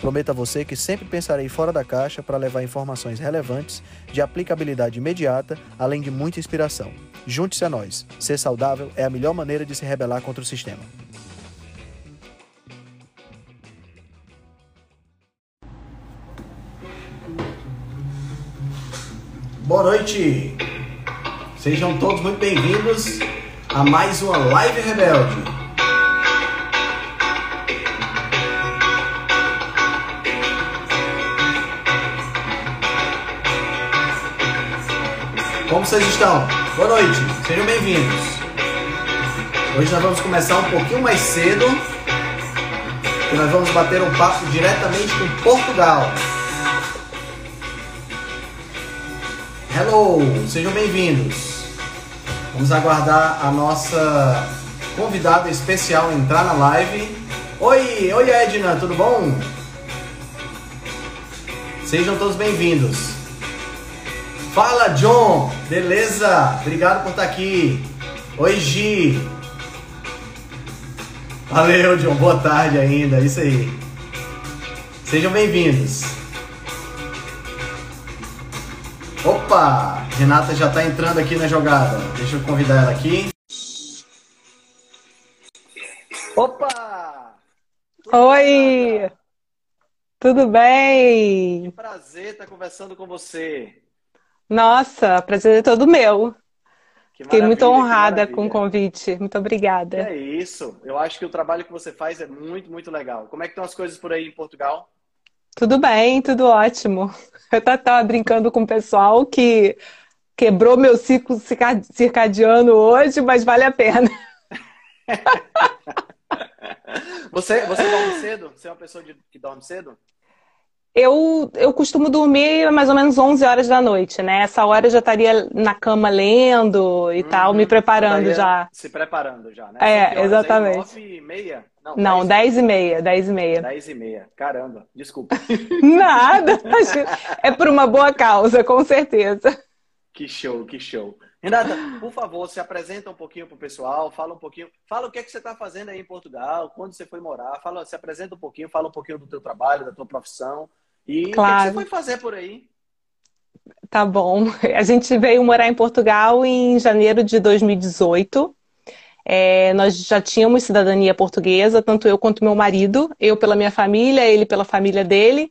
Prometo a você que sempre pensarei fora da caixa para levar informações relevantes, de aplicabilidade imediata, além de muita inspiração. Junte-se a nós. Ser saudável é a melhor maneira de se rebelar contra o sistema. Boa noite! Sejam todos muito bem-vindos a mais uma Live Rebelde. Como vocês estão? Boa noite, sejam bem-vindos. Hoje nós vamos começar um pouquinho mais cedo, que nós vamos bater um papo diretamente com Portugal. Hello, sejam bem-vindos. Vamos aguardar a nossa convidada especial entrar na live. Oi, oi Edna, tudo bom? Sejam todos bem-vindos. Fala, John! Beleza? Obrigado por estar aqui. Oi, Gi. Valeu, John. Boa tarde ainda. Isso aí. Sejam bem-vindos. Opa! Renata já está entrando aqui na jogada. Deixa eu convidar ela aqui. Opa! Oi! Tudo bem? Que prazer estar conversando com você. Nossa, prazer é todo meu. Fiquei muito honrada com o convite. Muito obrigada. É isso. Eu acho que o trabalho que você faz é muito, muito legal. Como é que estão as coisas por aí em Portugal? Tudo bem, tudo ótimo. Eu estava brincando com o pessoal que quebrou meu ciclo circadiano hoje, mas vale a pena. você, você dorme cedo? Você é uma pessoa de, que dorme cedo? Eu, eu costumo dormir mais ou menos 11 horas da noite, né? Essa hora eu já estaria na cama lendo e uhum. tal, me preparando já. Se preparando já, né? É, exatamente. Aí, 9 e meia? Não, Não 10 e meia, 10 e meia. 10 e meia, caramba, desculpa. Nada, é por uma boa causa, com certeza. Que show, que show. Renata, por favor, se apresenta um pouquinho para o pessoal, fala um pouquinho, fala o que é que você está fazendo aí em Portugal, quando você foi morar, fala, se apresenta um pouquinho, fala um pouquinho do teu trabalho, da tua profissão. E claro. o que, você foi fazer por aí? Tá bom. A gente veio morar em Portugal em janeiro de 2018. É, nós já tínhamos cidadania portuguesa, tanto eu quanto meu marido. Eu pela minha família, ele pela família dele.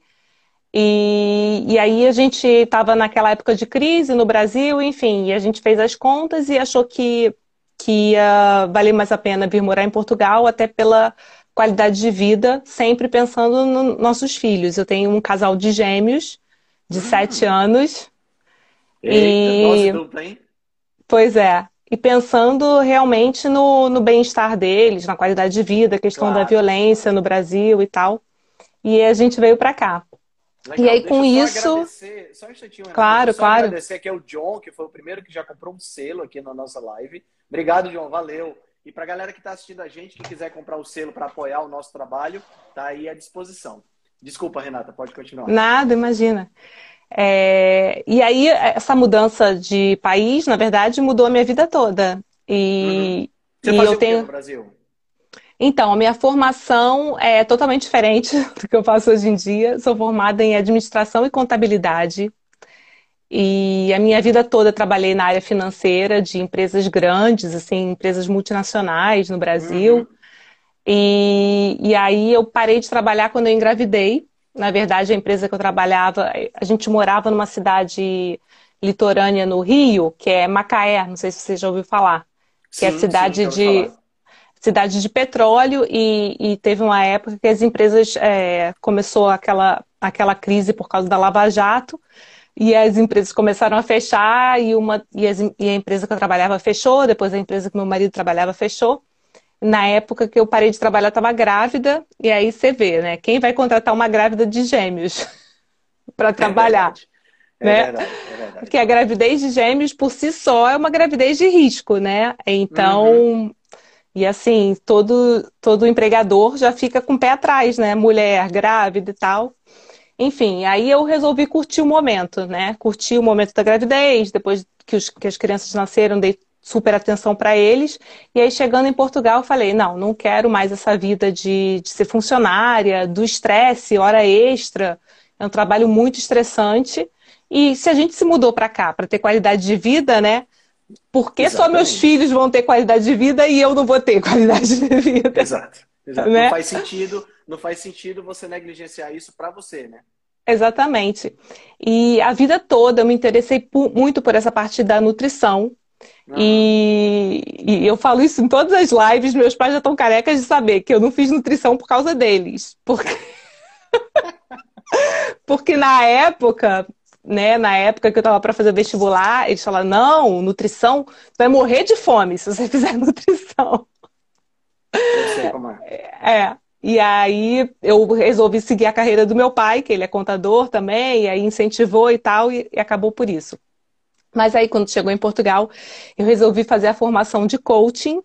E, e aí a gente estava naquela época de crise no Brasil, enfim, e a gente fez as contas e achou que, que ia valer mais a pena vir morar em Portugal, até pela qualidade de vida, sempre pensando nos nossos filhos. Eu tenho um casal de gêmeos de hum. sete anos. Eita, e... dupla, hein? Pois é. E pensando realmente no, no bem-estar deles, na qualidade de vida, questão claro. da violência no Brasil e tal. E a gente veio para cá. Legal. E aí, com isso. Só um instantinho, claro, só claro. agradecer aqui ao John, que foi o primeiro que já comprou um selo aqui na nossa live. Obrigado, John. Valeu. E para a galera que está assistindo a gente, que quiser comprar o selo para apoiar o nosso trabalho, tá aí à disposição. Desculpa, Renata, pode continuar. Nada, imagina. É... E aí, essa mudança de país, na verdade, mudou a minha vida toda. E, uhum. Você e eu tenho. no Brasil? Então, a minha formação é totalmente diferente do que eu faço hoje em dia. Sou formada em administração e contabilidade e a minha vida toda trabalhei na área financeira de empresas grandes, assim, empresas multinacionais no Brasil. Uhum. E, e aí eu parei de trabalhar quando eu engravidei. Na verdade, a empresa que eu trabalhava, a gente morava numa cidade litorânea no Rio, que é Macaé, não sei se você já ouviu falar. Que é sim, é cidade sim, de cidade de petróleo e, e, teve uma época que as empresas é, começou aquela, aquela crise por causa da Lava Jato e as empresas começaram a fechar e, uma, e, as, e, a empresa que eu trabalhava fechou, depois a empresa que meu marido trabalhava fechou. Na época que eu parei de trabalhar, estava grávida, e aí você vê, né? Quem vai contratar uma grávida de gêmeos para é trabalhar? É né? verdade, é verdade. Porque a gravidez de gêmeos por si só é uma gravidez de risco, né? Então, uhum. e assim, todo, todo empregador já fica com o pé atrás, né? Mulher grávida e tal. Enfim, aí eu resolvi curtir o momento, né? Curtir o momento da gravidez, depois que, os, que as crianças nasceram, dei super atenção para eles. E aí, chegando em Portugal, eu falei: não, não quero mais essa vida de, de ser funcionária, do estresse, hora extra. É um trabalho muito estressante. E se a gente se mudou para cá para ter qualidade de vida, né? Por que Exatamente. só meus filhos vão ter qualidade de vida e eu não vou ter qualidade de vida? Exato. Exato. Né? Não faz sentido não faz sentido você negligenciar isso para você, né? Exatamente. E a vida toda eu me interessei por, muito por essa parte da nutrição. E, e, eu falo isso em todas as lives, meus pais já estão carecas de saber que eu não fiz nutrição por causa deles. Porque, porque na época, né, na época que eu estava para fazer vestibular, eles falaram: não, nutrição, vai morrer de fome se você fizer nutrição. Como é. É. E aí eu resolvi seguir a carreira do meu pai, que ele é contador também, e aí incentivou e tal, e, e acabou por isso. Mas aí, quando chegou em Portugal, eu resolvi fazer a formação de coaching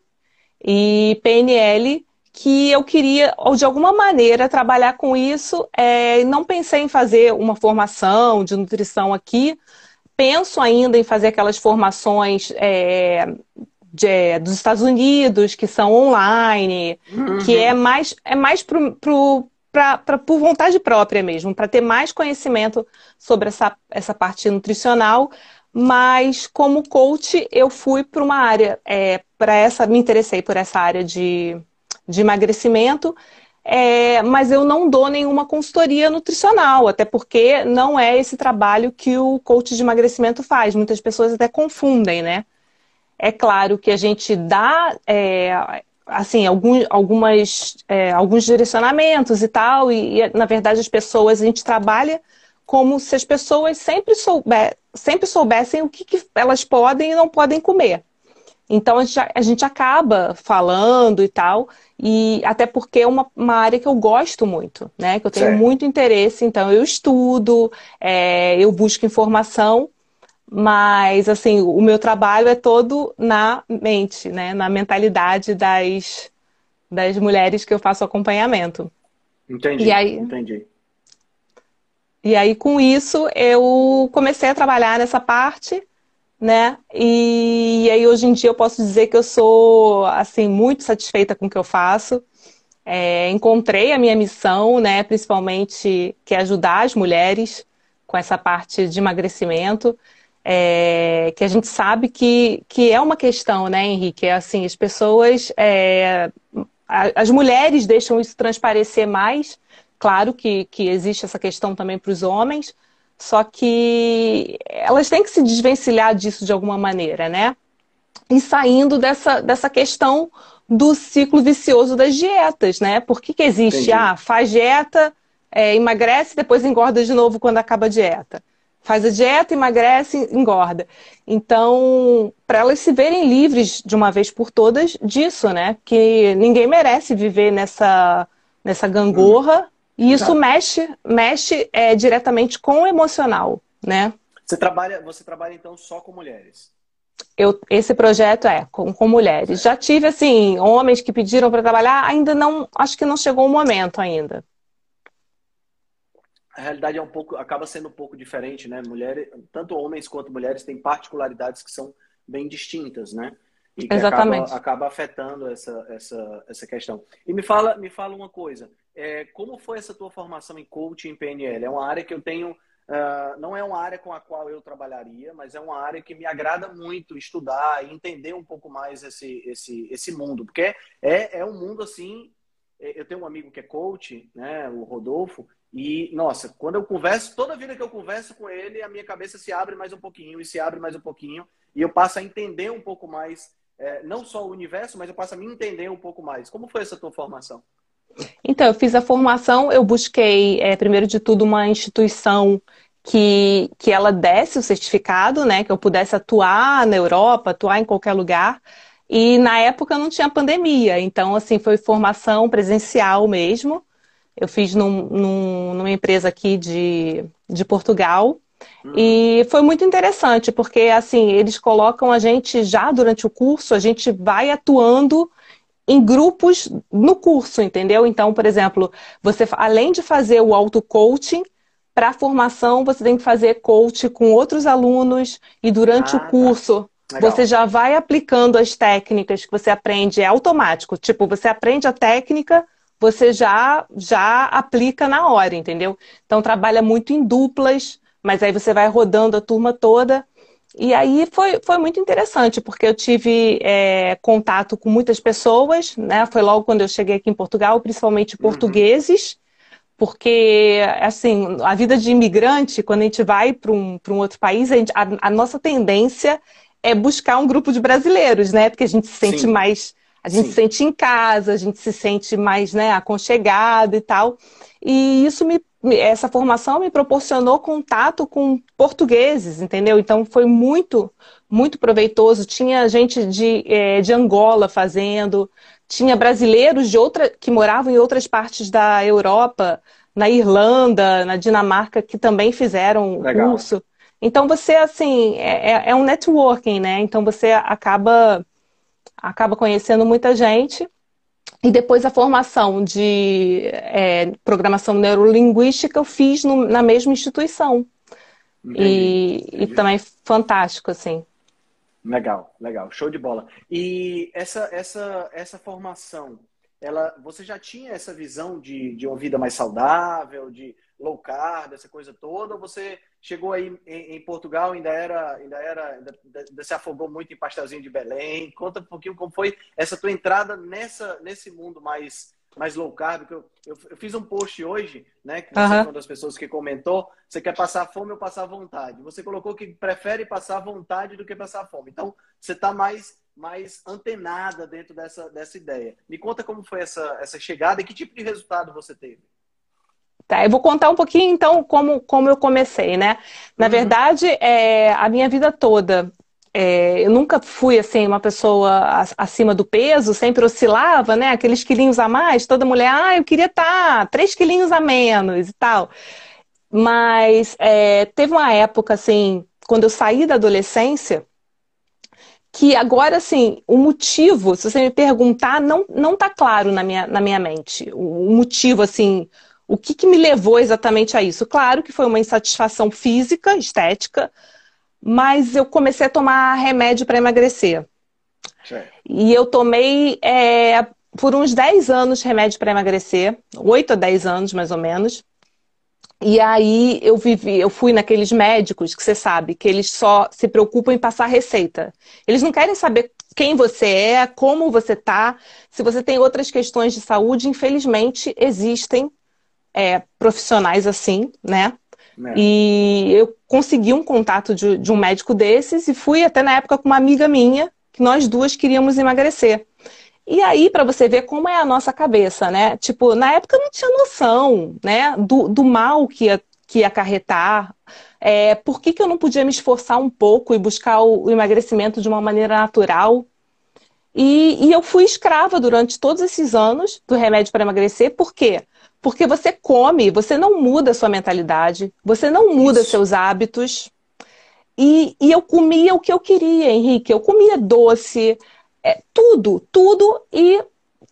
e PNL, que eu queria, ou de alguma maneira, trabalhar com isso. É, não pensei em fazer uma formação de nutrição aqui. Penso ainda em fazer aquelas formações é, de, dos Estados Unidos, que são online, uhum. que é mais, é mais pro, pro, pra, pra, por vontade própria mesmo, para ter mais conhecimento sobre essa, essa parte nutricional. Mas como coach, eu fui para uma área, é, para essa, me interessei por essa área de, de emagrecimento. É, mas eu não dou nenhuma consultoria nutricional, até porque não é esse trabalho que o coach de emagrecimento faz. Muitas pessoas até confundem, né? É claro que a gente dá é, assim algum, algumas, é, alguns direcionamentos e tal, e, e, na verdade as pessoas, a gente trabalha como se as pessoas sempre, souber, sempre soubessem o que, que elas podem e não podem comer. Então a gente, a gente, acaba falando e tal, e até porque é uma, uma, área que eu gosto muito, né? Que eu tenho certo. muito interesse, então eu estudo, é, eu busco informação mas, assim, o meu trabalho é todo na mente, né? Na mentalidade das, das mulheres que eu faço acompanhamento. Entendi, e aí, entendi. E aí, com isso, eu comecei a trabalhar nessa parte, né? E, e aí, hoje em dia, eu posso dizer que eu sou, assim, muito satisfeita com o que eu faço. É, encontrei a minha missão, né? Principalmente, que é ajudar as mulheres com essa parte de emagrecimento é, que a gente sabe que, que é uma questão, né, Henrique? É assim, as pessoas, é, as mulheres deixam isso transparecer mais. Claro que, que existe essa questão também para os homens, só que elas têm que se desvencilhar disso de alguma maneira, né? E saindo dessa, dessa questão do ciclo vicioso das dietas, né? Por que, que existe? Entendi. Ah, faz dieta, é, emagrece, depois engorda de novo quando acaba a dieta faz a dieta, emagrece, engorda. Então, para elas se verem livres de uma vez por todas disso, né? Que ninguém merece viver nessa, nessa gangorra. E isso mexe, mexe é, diretamente com o emocional, né? Você trabalha, você trabalha então só com mulheres? Eu, esse projeto é com, com mulheres. Já tive assim homens que pediram para trabalhar, ainda não, acho que não chegou o momento ainda a realidade é um pouco, acaba sendo um pouco diferente, né? Mulheres, tanto homens quanto mulheres têm particularidades que são bem distintas, né? E que Exatamente. Acaba, acaba afetando essa, essa, essa questão. E me fala, me fala uma coisa, é, como foi essa tua formação em coaching em PNL? É uma área que eu tenho, uh, não é uma área com a qual eu trabalharia, mas é uma área que me agrada muito estudar e entender um pouco mais esse, esse, esse mundo, porque é, é um mundo assim. É, eu tenho um amigo que é coach, né, o Rodolfo, e, nossa, quando eu converso, toda vida que eu converso com ele, a minha cabeça se abre mais um pouquinho e se abre mais um pouquinho. E eu passo a entender um pouco mais, é, não só o universo, mas eu passo a me entender um pouco mais. Como foi essa tua formação? Então, eu fiz a formação, eu busquei, é, primeiro de tudo, uma instituição que, que ela desse o certificado, né? Que eu pudesse atuar na Europa, atuar em qualquer lugar. E na época não tinha pandemia, então, assim, foi formação presencial mesmo. Eu fiz num, num, numa empresa aqui de, de Portugal. Uhum. E foi muito interessante, porque assim, eles colocam a gente já durante o curso, a gente vai atuando em grupos no curso, entendeu? Então, por exemplo, você além de fazer o auto-coaching, para a formação você tem que fazer coach com outros alunos e durante ah, o tá. curso tá. você já vai aplicando as técnicas que você aprende, é automático. Tipo, você aprende a técnica, você já já aplica na hora, entendeu? Então trabalha muito em duplas, mas aí você vai rodando a turma toda. E aí foi, foi muito interessante, porque eu tive é, contato com muitas pessoas, né? Foi logo quando eu cheguei aqui em Portugal, principalmente uhum. portugueses, porque, assim, a vida de imigrante, quando a gente vai para um, um outro país, a, gente, a, a, nossa tendência é buscar um grupo de brasileiros, né? Porque a gente se sente Sim. mais a gente Sim. se sente em casa, a gente se sente mais né, aconchegado e tal. E isso me, essa formação me proporcionou contato com portugueses, entendeu? Então foi muito, muito proveitoso. Tinha gente de, é, de Angola fazendo, tinha brasileiros de outra, que moravam em outras partes da Europa, na Irlanda, na Dinamarca, que também fizeram o curso. Então você, assim, é, é, é um networking, né? Então você acaba acaba conhecendo muita gente. E depois a formação de é, programação neurolinguística eu fiz no, na mesma instituição. Entendi, e, entendi. e também fantástico, assim. Legal, legal, show de bola. E essa, essa, essa formação, ela, você já tinha essa visão de, de uma vida mais saudável, de low carb, essa coisa toda, ou você chegou aí em, em Portugal, ainda era, ainda era, ainda, ainda, se afogou muito em pastelzinho de Belém? Conta um pouquinho como foi essa tua entrada nessa, nesse mundo mais, mais low carb. Que eu, eu, eu fiz um post hoje, né? Que você uhum. é uma das pessoas que comentou. Você quer passar fome ou passar vontade? Você colocou que prefere passar vontade do que passar fome. Então, você está mais mais antenada dentro dessa, dessa ideia. Me conta como foi essa, essa chegada e que tipo de resultado você teve. Tá, eu vou contar um pouquinho, então, como, como eu comecei, né? Na uhum. verdade, é, a minha vida toda, é, eu nunca fui, assim, uma pessoa acima do peso, sempre oscilava, né? Aqueles quilinhos a mais, toda mulher, ah, eu queria estar tá três quilinhos a menos e tal. Mas é, teve uma época, assim, quando eu saí da adolescência, que agora, assim, o motivo, se você me perguntar, não, não tá claro na minha, na minha mente. O motivo, assim, o que, que me levou exatamente a isso? Claro que foi uma insatisfação física, estética, mas eu comecei a tomar remédio para emagrecer. Certo. E eu tomei é, por uns 10 anos remédio para emagrecer, 8 a 10 anos mais ou menos. E aí eu vivi, eu fui naqueles médicos que você sabe que eles só se preocupam em passar receita. Eles não querem saber quem você é, como você tá, se você tem outras questões de saúde, infelizmente existem é, profissionais assim, né? É. E eu consegui um contato de, de um médico desses e fui até na época com uma amiga minha, que nós duas queríamos emagrecer. E aí, para você ver como é a nossa cabeça, né? Tipo, na época eu não tinha noção, né? Do, do mal que ia, que ia acarretar. É, por que, que eu não podia me esforçar um pouco e buscar o, o emagrecimento de uma maneira natural? E, e, eu fui escrava durante todos esses anos do remédio para emagrecer. Por quê? Porque você come, você não muda a sua mentalidade, você não muda Isso. seus hábitos. E, e, eu comia o que eu queria, Henrique. Eu comia doce, é, tudo, tudo e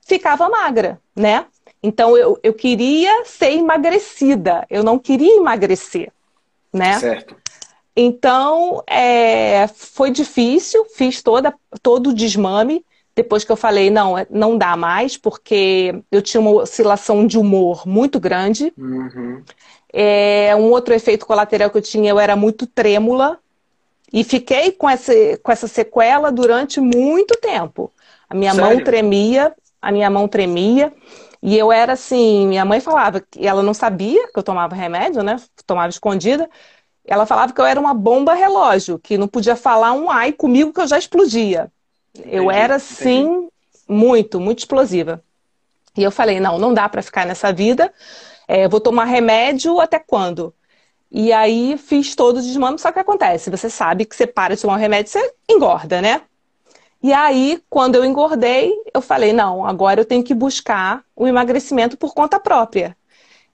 ficava magra, né? Então eu, eu queria ser emagrecida, eu não queria emagrecer, né? Certo. Então é, foi difícil, fiz toda, todo o desmame. Depois que eu falei, não, é, não dá mais, porque eu tinha uma oscilação de humor muito grande. Uhum. É, um outro efeito colateral que eu tinha, eu era muito trêmula. E fiquei com essa, com essa sequela durante muito tempo. A minha Sério? mão tremia, a minha mão tremia. E eu era assim, minha mãe falava que ela não sabia que eu tomava remédio, né? Tomava escondida. Ela falava que eu era uma bomba relógio, que não podia falar um ai comigo que eu já explodia. Entendi, eu era, entendi. muito, muito explosiva. E eu falei, não, não dá para ficar nessa vida. É, vou tomar remédio até quando? E aí fiz todo o desmame, só que acontece, você sabe que você para de tomar o remédio, você engorda, né? E aí, quando eu engordei, eu falei, não, agora eu tenho que buscar o emagrecimento por conta própria.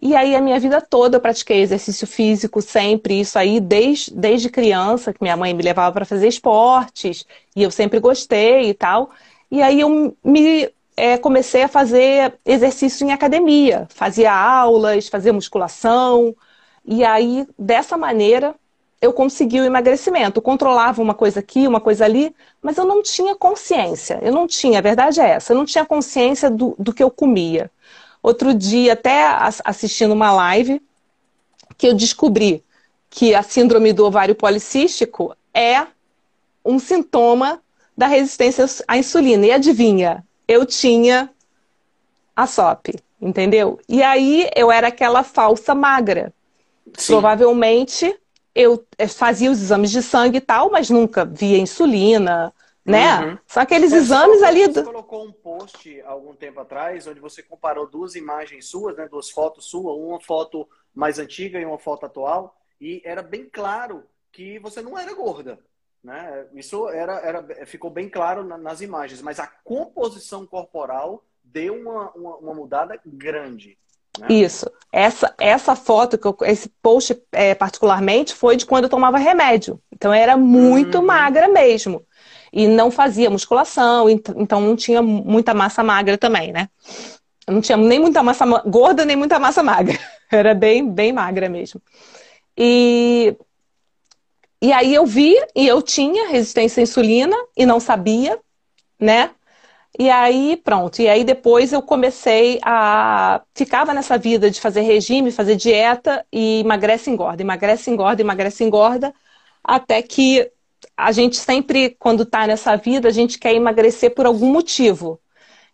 E aí a minha vida toda eu pratiquei exercício físico sempre, isso aí desde, desde criança, que minha mãe me levava para fazer esportes, e eu sempre gostei e tal. E aí eu me é, comecei a fazer exercício em academia, fazia aulas, fazia musculação, e aí dessa maneira eu consegui o emagrecimento. Eu controlava uma coisa aqui, uma coisa ali, mas eu não tinha consciência. Eu não tinha, a verdade é essa, eu não tinha consciência do, do que eu comia. Outro dia, até assistindo uma live, que eu descobri que a síndrome do ovário policístico é um sintoma da resistência à insulina. E adivinha, eu tinha a SOP, entendeu? E aí eu era aquela falsa magra. Sim. Provavelmente eu fazia os exames de sangue e tal, mas nunca via insulina, né? Uhum. São aqueles é, exames você ali. Do... Você colocou um post algum tempo atrás, onde você comparou duas imagens suas, né? Duas fotos suas, uma foto mais antiga e uma foto atual, e era bem claro que você não era gorda. Né? Isso era, era, ficou bem claro nas imagens, mas a composição corporal deu uma, uma, uma mudada grande. Né? Isso. Essa, essa foto, que eu, esse post é, particularmente, foi de quando eu tomava remédio. Então eu era muito uhum. magra mesmo. E não fazia musculação, então não tinha muita massa magra também, né? não tinha nem muita massa gorda, nem muita massa magra. Era bem, bem magra mesmo. E e aí eu vi e eu tinha resistência à insulina e não sabia, né? E aí, pronto. E aí depois eu comecei a. Ficava nessa vida de fazer regime, fazer dieta e emagrece, engorda, emagrece, engorda, emagrece, engorda. Até que a gente sempre, quando está nessa vida, a gente quer emagrecer por algum motivo.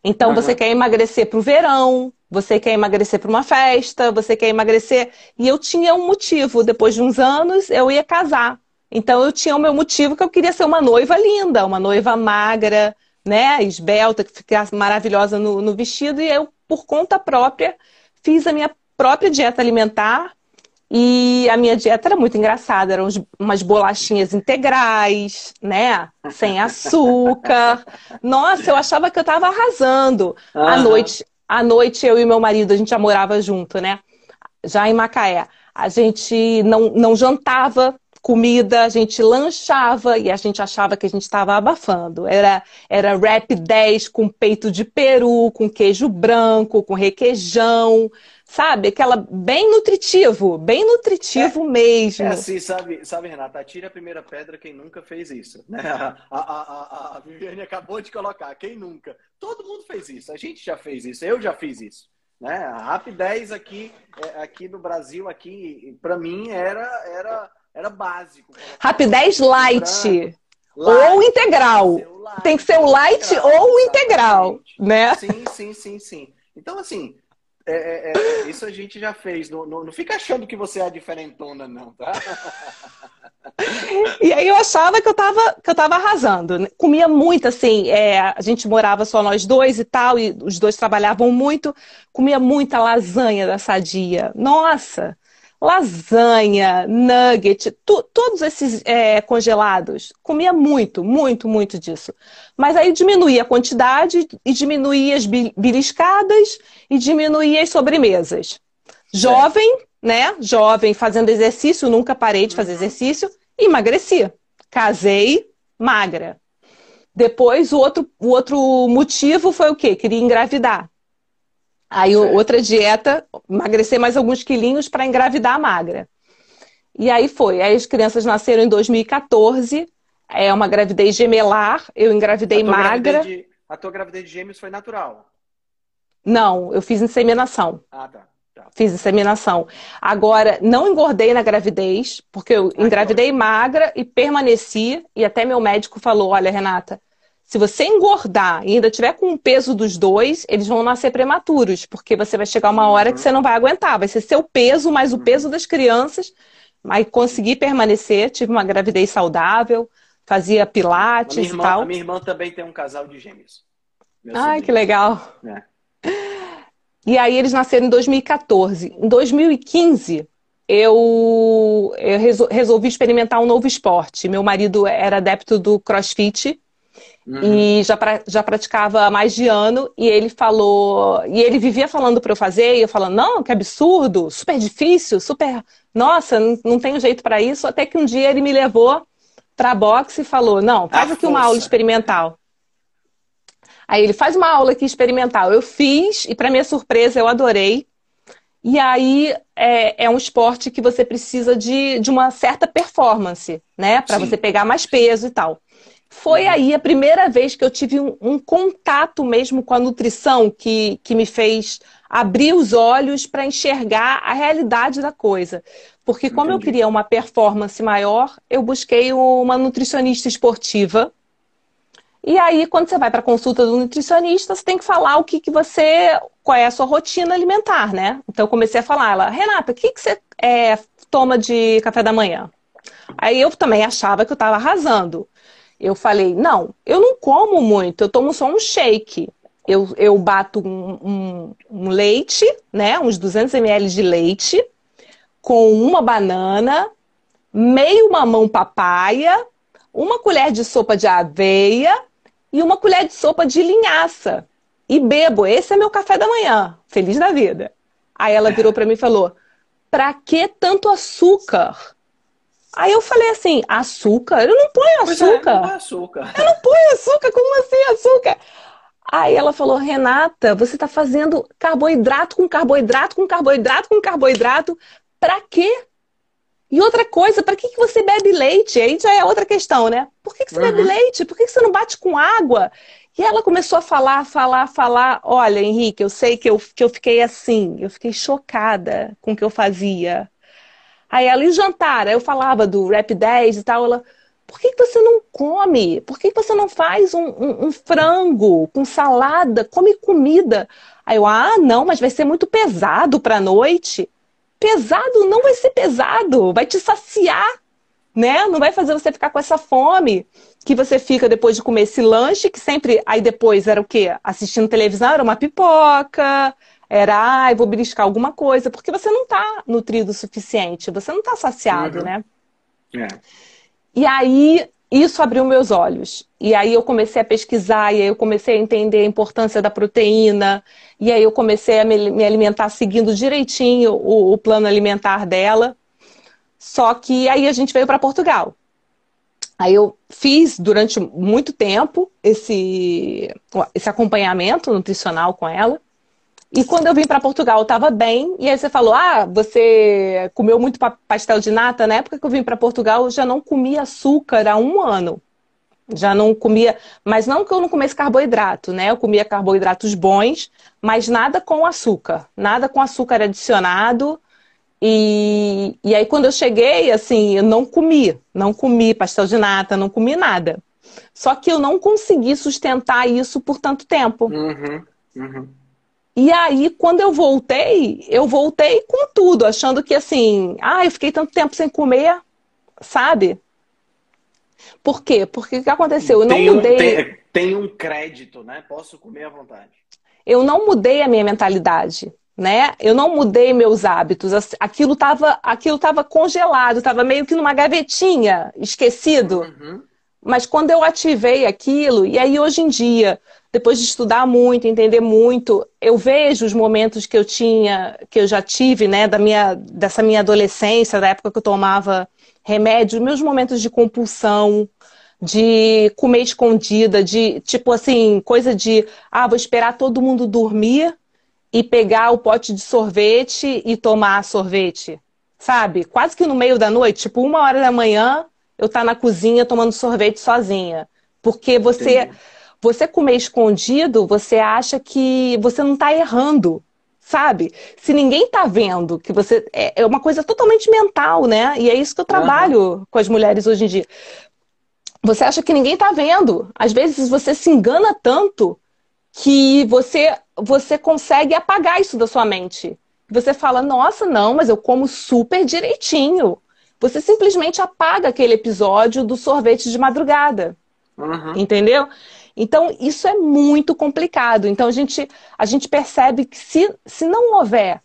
Então uhum. você quer emagrecer para o verão, você quer emagrecer para uma festa, você quer emagrecer. E eu tinha um motivo. Depois de uns anos, eu ia casar. Então eu tinha o meu motivo que eu queria ser uma noiva linda, uma noiva magra, né, esbelta, que ficasse maravilhosa no, no vestido. E eu, por conta própria, fiz a minha própria dieta alimentar. E a minha dieta era muito engraçada, eram umas bolachinhas integrais, né? Sem açúcar. Nossa, eu achava que eu estava arrasando. Uhum. À noite, à noite eu e meu marido, a gente já morava junto, né? Já em Macaé. A gente não, não jantava comida, a gente lanchava e a gente achava que a gente estava abafando. Era, era rap 10 com peito de peru, com queijo branco, com requeijão, sabe? Aquela bem nutritivo, bem nutritivo é, mesmo. É assim, sabe, sabe, Renata? Atira a primeira pedra quem nunca fez isso. Né? A, a, a, a Viviane acabou de colocar, quem nunca? Todo mundo fez isso, a gente já fez isso, eu já fiz isso. Né? A Rap 10 aqui, é, aqui no Brasil, aqui, para mim, era, era era básico. Rapidez light. light. Ou integral. Light, Tem que ser o light integral, ou o integral, né? Sim, sim, sim, sim. Então, assim, é, é, é, isso a gente já fez. Não, não, não, fica achando que você é a diferentona, não, tá? e aí eu achava que eu tava, que eu tava arrasando. Comia muito, assim, é, a gente morava só nós dois e tal, e os dois trabalhavam muito. Comia muita lasanha da sadia. Nossa! Lasanha, nugget, tu, todos esses é, congelados. Comia muito, muito, muito disso. Mas aí diminuía a quantidade e diminuía as beliscadas e diminuía as sobremesas. Jovem, né? Jovem fazendo exercício, nunca parei de fazer uhum. exercício, emagreci. Casei magra. Depois, o outro, o outro motivo foi o quê? Queria engravidar. Aí certo. outra dieta, emagrecer mais alguns quilinhos para engravidar magra. E aí foi. Aí as crianças nasceram em 2014. É uma gravidez gemelar. Eu engravidei a magra. De, a tua gravidez de gêmeos foi natural? Não, eu fiz inseminação. Ah, tá. tá. Fiz inseminação. Agora, não engordei na gravidez, porque eu ah, engravidei magra e permaneci. E até meu médico falou: olha, Renata, se você engordar e ainda tiver com o peso dos dois, eles vão nascer prematuros, porque você vai chegar uma hora que você não vai aguentar. Vai ser seu peso mais o peso das crianças. Mas consegui permanecer, tive uma gravidez saudável, fazia pilates irmã, e tal. A minha irmã também tem um casal de gêmeos. Ai, que legal. É. E aí eles nasceram em 2014. Em 2015, eu, eu resolvi experimentar um novo esporte. Meu marido era adepto do crossfit Uhum. E já, pra, já praticava há mais de ano, e ele falou, e ele vivia falando para eu fazer, e eu falando, não, que absurdo, super difícil, super, nossa, não, não tenho jeito para isso, até que um dia ele me levou para boxe e falou, não, faz aqui força. uma aula experimental. Aí ele faz uma aula aqui experimental. Eu fiz, e para minha surpresa, eu adorei. E aí é, é, um esporte que você precisa de, de uma certa performance, né? Para você pegar mais peso e tal. Foi uhum. aí a primeira vez que eu tive um, um, contato mesmo com a nutrição que, que me fez abrir os olhos para enxergar a realidade da coisa. Porque como Entendi. eu queria uma performance maior, eu busquei uma nutricionista esportiva e aí, quando você vai para a consulta do nutricionista, você tem que falar o que, que você. qual é a sua rotina alimentar, né? Então eu comecei a falar, ela, Renata, o que, que você é, toma de café da manhã? Aí eu também achava que eu estava arrasando. Eu falei, não, eu não como muito, eu tomo só um shake. Eu, eu bato um, um, um leite, né? Uns 200 ml de leite, com uma banana, meio mamão papaya, uma colher de sopa de aveia e uma colher de sopa de linhaça. E bebo, esse é meu café da manhã. Feliz da vida. Aí ela virou para mim e falou: "Pra que tanto açúcar?" Aí eu falei assim: "Açúcar? Eu não ponho açúcar." É, não açúcar. Eu não ponho açúcar, como assim açúcar? Aí ela falou: "Renata, você está fazendo carboidrato com carboidrato com carboidrato com carboidrato. Pra quê?" E outra coisa, para que, que você bebe leite? Aí já é outra questão, né? Por que, que você uhum. bebe leite? Por que, que você não bate com água? E ela começou a falar, falar, falar. Olha, Henrique, eu sei que eu, que eu fiquei assim, eu fiquei chocada com o que eu fazia. Aí ela, e jantar? Aí eu falava do Rap 10 e tal. Ela, por que, que você não come? Por que, que você não faz um, um, um frango com salada? Come comida. Aí eu, ah, não, mas vai ser muito pesado para a noite pesado não vai ser pesado, vai te saciar, né? Não vai fazer você ficar com essa fome que você fica depois de comer esse lanche, que sempre aí depois era o quê? Assistindo televisão, era uma pipoca, era, ah, vou beliscar alguma coisa, porque você não está nutrido o suficiente, você não está saciado, uhum. né? É. E aí isso abriu meus olhos. E aí eu comecei a pesquisar, e aí eu comecei a entender a importância da proteína, e aí eu comecei a me alimentar seguindo direitinho o, o plano alimentar dela. Só que aí a gente veio para Portugal. Aí eu fiz durante muito tempo esse, esse acompanhamento nutricional com ela. E quando eu vim para Portugal, eu estava bem. E aí você falou: Ah, você comeu muito pastel de nata? Na época que eu vim para Portugal, eu já não comia açúcar há um ano. Já não comia, mas não que eu não comesse carboidrato, né? Eu comia carboidratos bons, mas nada com açúcar, nada com açúcar adicionado. E, e aí, quando eu cheguei, assim, eu não comi, não comi pastel de nata, não comi nada. Só que eu não consegui sustentar isso por tanto tempo. Uhum, uhum. E aí, quando eu voltei, eu voltei com tudo, achando que assim, ah, eu fiquei tanto tempo sem comer, sabe? Por quê? Porque o que aconteceu? Eu não tem mudei. Um, tem, tem, um crédito, né? Posso comer à vontade. Eu não mudei a minha mentalidade, né? Eu não mudei meus hábitos. Aquilo estava aquilo tava congelado, estava meio que numa gavetinha, esquecido. Uhum. Mas quando eu ativei aquilo, e aí hoje em dia, depois de estudar muito, entender muito, eu vejo os momentos que eu tinha, que eu já tive, né, da minha, dessa minha adolescência, da época que eu tomava remédio, meus momentos de compulsão, de comer escondida, de tipo assim, coisa de, ah, vou esperar todo mundo dormir e pegar o pote de sorvete e tomar sorvete, sabe? Quase que no meio da noite, tipo uma hora da manhã, eu estar tá na cozinha tomando sorvete sozinha, porque você Entendi você comer escondido, você acha que você não está errando, sabe? Se ninguém está vendo que você. É, é uma coisa totalmente mental, né? E é isso que eu trabalho uhum. com as mulheres hoje em dia. Você acha que ninguém está vendo. Às vezes você se engana tanto que você, você consegue apagar isso da sua mente. Você fala, nossa, não, mas eu como super direitinho. Você simplesmente apaga aquele episódio do sorvete de madrugada. Uhum. Entendeu? Então, isso é muito complicado. Então, a gente, a gente percebe que se, se não houver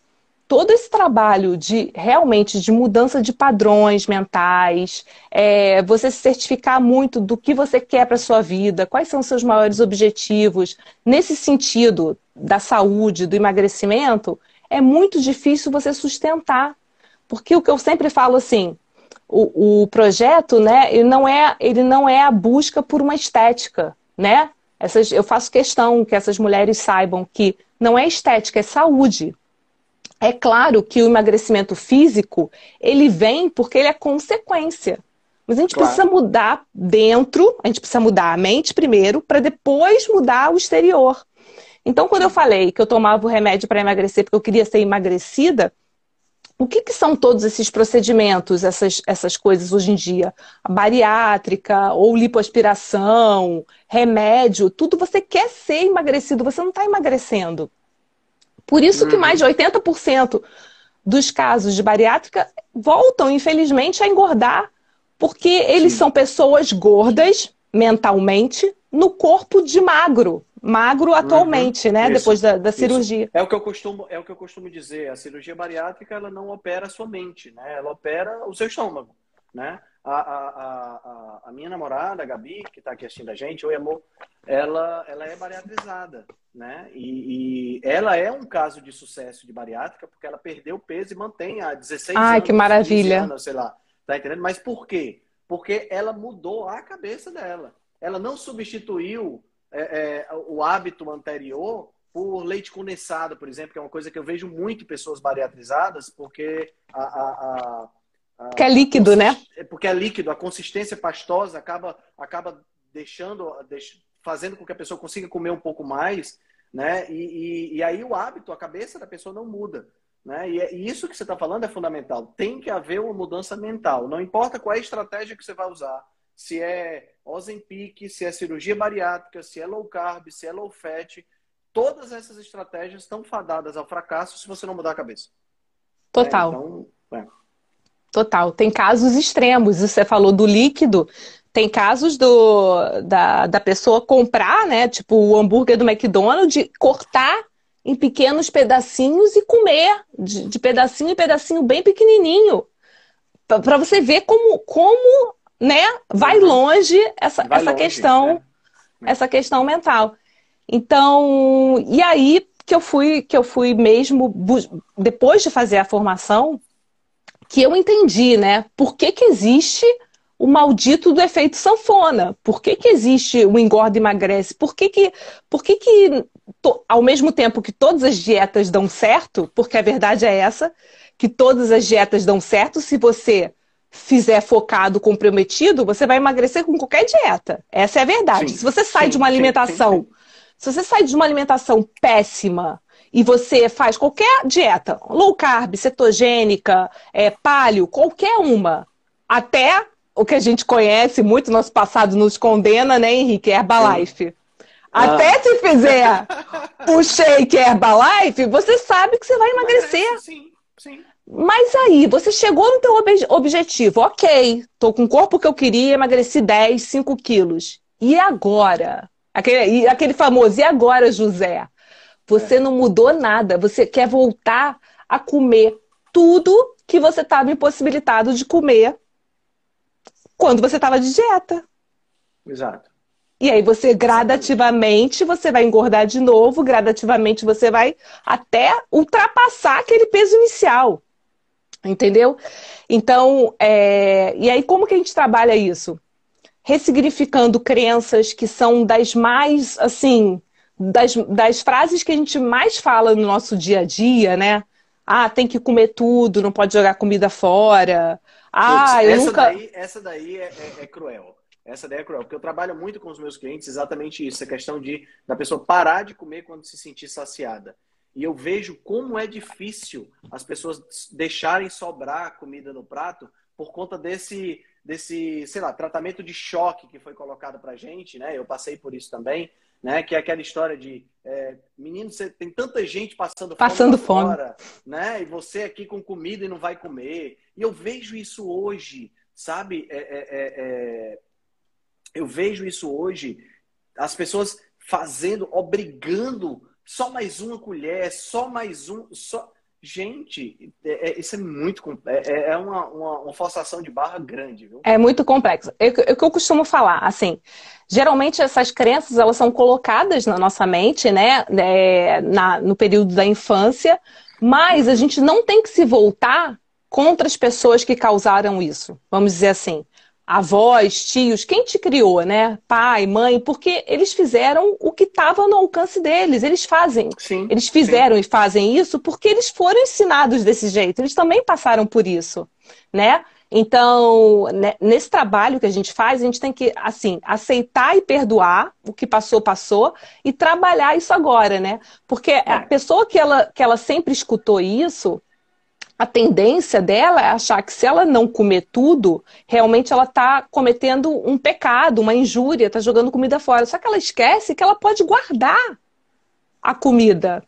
todo esse trabalho de realmente de mudança de padrões mentais, é, você se certificar muito do que você quer para sua vida, quais são os seus maiores objetivos, nesse sentido da saúde, do emagrecimento, é muito difícil você sustentar. Porque o que eu sempre falo assim, o, o projeto, né, ele não, é, ele não é a busca por uma estética, né? Essas, eu faço questão que essas mulheres saibam que não é estética, é saúde. É claro que o emagrecimento físico, ele vem porque ele é consequência. Mas a gente claro. precisa mudar dentro, a gente precisa mudar a mente primeiro, para depois mudar o exterior. Então, quando eu falei que eu tomava o remédio para emagrecer porque eu queria ser emagrecida, o que, que, são todos esses procedimentos, essas, essas coisas hoje em dia? A bariátrica ou lipoaspiração, remédio, tudo você quer ser emagrecido, você não está emagrecendo. Por isso uhum. que mais de 80% dos casos de bariátrica voltam, infelizmente, a engordar, porque eles Sim. são pessoas gordas mentalmente no corpo de magro. Magro uhum. atualmente, uhum. né? Isso. Depois da, da cirurgia. É o que eu costumo, é o que eu costumo dizer. A cirurgia bariátrica ela não opera a sua mente, né? Ela opera o seu estômago, né? A, a, a, a minha namorada, a Gabi, que está aqui assistindo a gente, oi amor, ela, ela é bariatrizada, né? E, e, ela é um caso de sucesso de bariátrica porque ela perdeu peso e mantém há 16 Ai, anos. que maravilha. Anos, sei lá, tá entendendo? Mas por quê? Porque ela mudou a cabeça dela. Ela não substituiu é, é, o hábito anterior por leite condensado, por exemplo, que é uma coisa que eu vejo muito em pessoas bariatrizadas, porque a, a, a porque é líquido, né? É porque é líquido, a consistência pastosa acaba, acaba deixando, fazendo com que a pessoa consiga comer um pouco mais, né? E, e, e aí o hábito, a cabeça da pessoa não muda. Né? E, é, e isso que você está falando é fundamental. Tem que haver uma mudança mental. Não importa qual é a estratégia que você vai usar, se é Ozempic, se é cirurgia bariátrica, se é low carb, se é low fat, todas essas estratégias estão fadadas ao fracasso se você não mudar a cabeça. Total. É, então, é. Total. Tem casos extremos. Você falou do líquido. Tem casos do, da, da pessoa comprar, né? Tipo o hambúrguer do McDonald's, cortar em pequenos pedacinhos e comer, de, de pedacinho em pedacinho bem pequenininho. Para você ver como, como né, vai uhum. longe essa, vai essa longe, questão, né? essa questão mental. Então, e aí que eu fui, que eu fui mesmo, depois de fazer a formação, que eu entendi, né? Por que, que existe o maldito do efeito sanfona? Por que, que existe o engorda e emagrece? Por que que, por que, que ao mesmo tempo que todas as dietas dão certo, porque a verdade é essa, que todas as dietas dão certo se você fizer focado, comprometido, você vai emagrecer com qualquer dieta. Essa é a verdade. Sim, se você sai sim, de uma alimentação, sim, se você sai de uma alimentação péssima, e você faz qualquer dieta, low carb, cetogênica, é, paleo, qualquer uma, até o que a gente conhece muito, nosso passado nos condena, né, Henrique? Herbalife. Até ah. se fizer o shake Herbalife, você sabe que você vai emagrecer. Sim, sim. Mas aí, você chegou no teu ob objetivo. Ok, tô com o corpo que eu queria, emagreci 10, 5 quilos. E agora? Aquele, aquele famoso, e agora, José? Você é. não mudou nada. Você quer voltar a comer tudo que você estava impossibilitado de comer quando você estava de dieta. Exato. E aí você gradativamente você vai engordar de novo, gradativamente você vai até ultrapassar aquele peso inicial. Entendeu? Então, é... e aí como que a gente trabalha isso? Ressignificando crenças que são das mais, assim, das, das frases que a gente mais fala no nosso dia a dia, né? Ah, tem que comer tudo, não pode jogar comida fora. Ah, eu essa nunca. Daí, essa daí é, é, é, cruel. Essa daí é cruel, porque eu trabalho muito com os meus clientes exatamente isso, a questão de da pessoa parar de comer quando se sentir saciada. E eu vejo como é difícil as pessoas deixarem sobrar comida no prato por conta desse, desse, sei lá, tratamento de choque que foi colocado pra gente, né? Eu passei por isso também né? Que é aquela história de é, menino, você tem tanta gente passando, passando fome, fora, né? E você aqui com comida e não vai comer. E eu vejo isso hoje, sabe? É, é, é, é eu vejo isso hoje, as pessoas fazendo, obrigando só mais uma colher, só mais um, só Gente, é, é, isso é muito. É, é, é uma, uma, uma, forçação de barra grande, viu? É muito complexo. É, é o que eu costumo falar, assim. Geralmente essas crenças elas são colocadas na nossa mente, né? É, na, no período da infância, mas a gente não tem que se voltar contra as pessoas que causaram isso. Vamos dizer assim avós, tios, quem te criou, né? Pai, mãe, porque eles fizeram o que estava no alcance deles. Eles fazem. Sim, eles fizeram sim. e fazem isso porque eles foram ensinados desse jeito. Eles também passaram por isso, né? Então, né, nesse trabalho que a gente faz, a gente tem que, assim, aceitar e perdoar o que passou, passou, e trabalhar isso agora, né? Porque é. a pessoa que ela, que ela sempre escutou isso, a tendência dela é achar que se ela não comer tudo, realmente ela está cometendo um pecado, uma injúria, está jogando comida fora. Só que ela esquece que ela pode guardar a comida.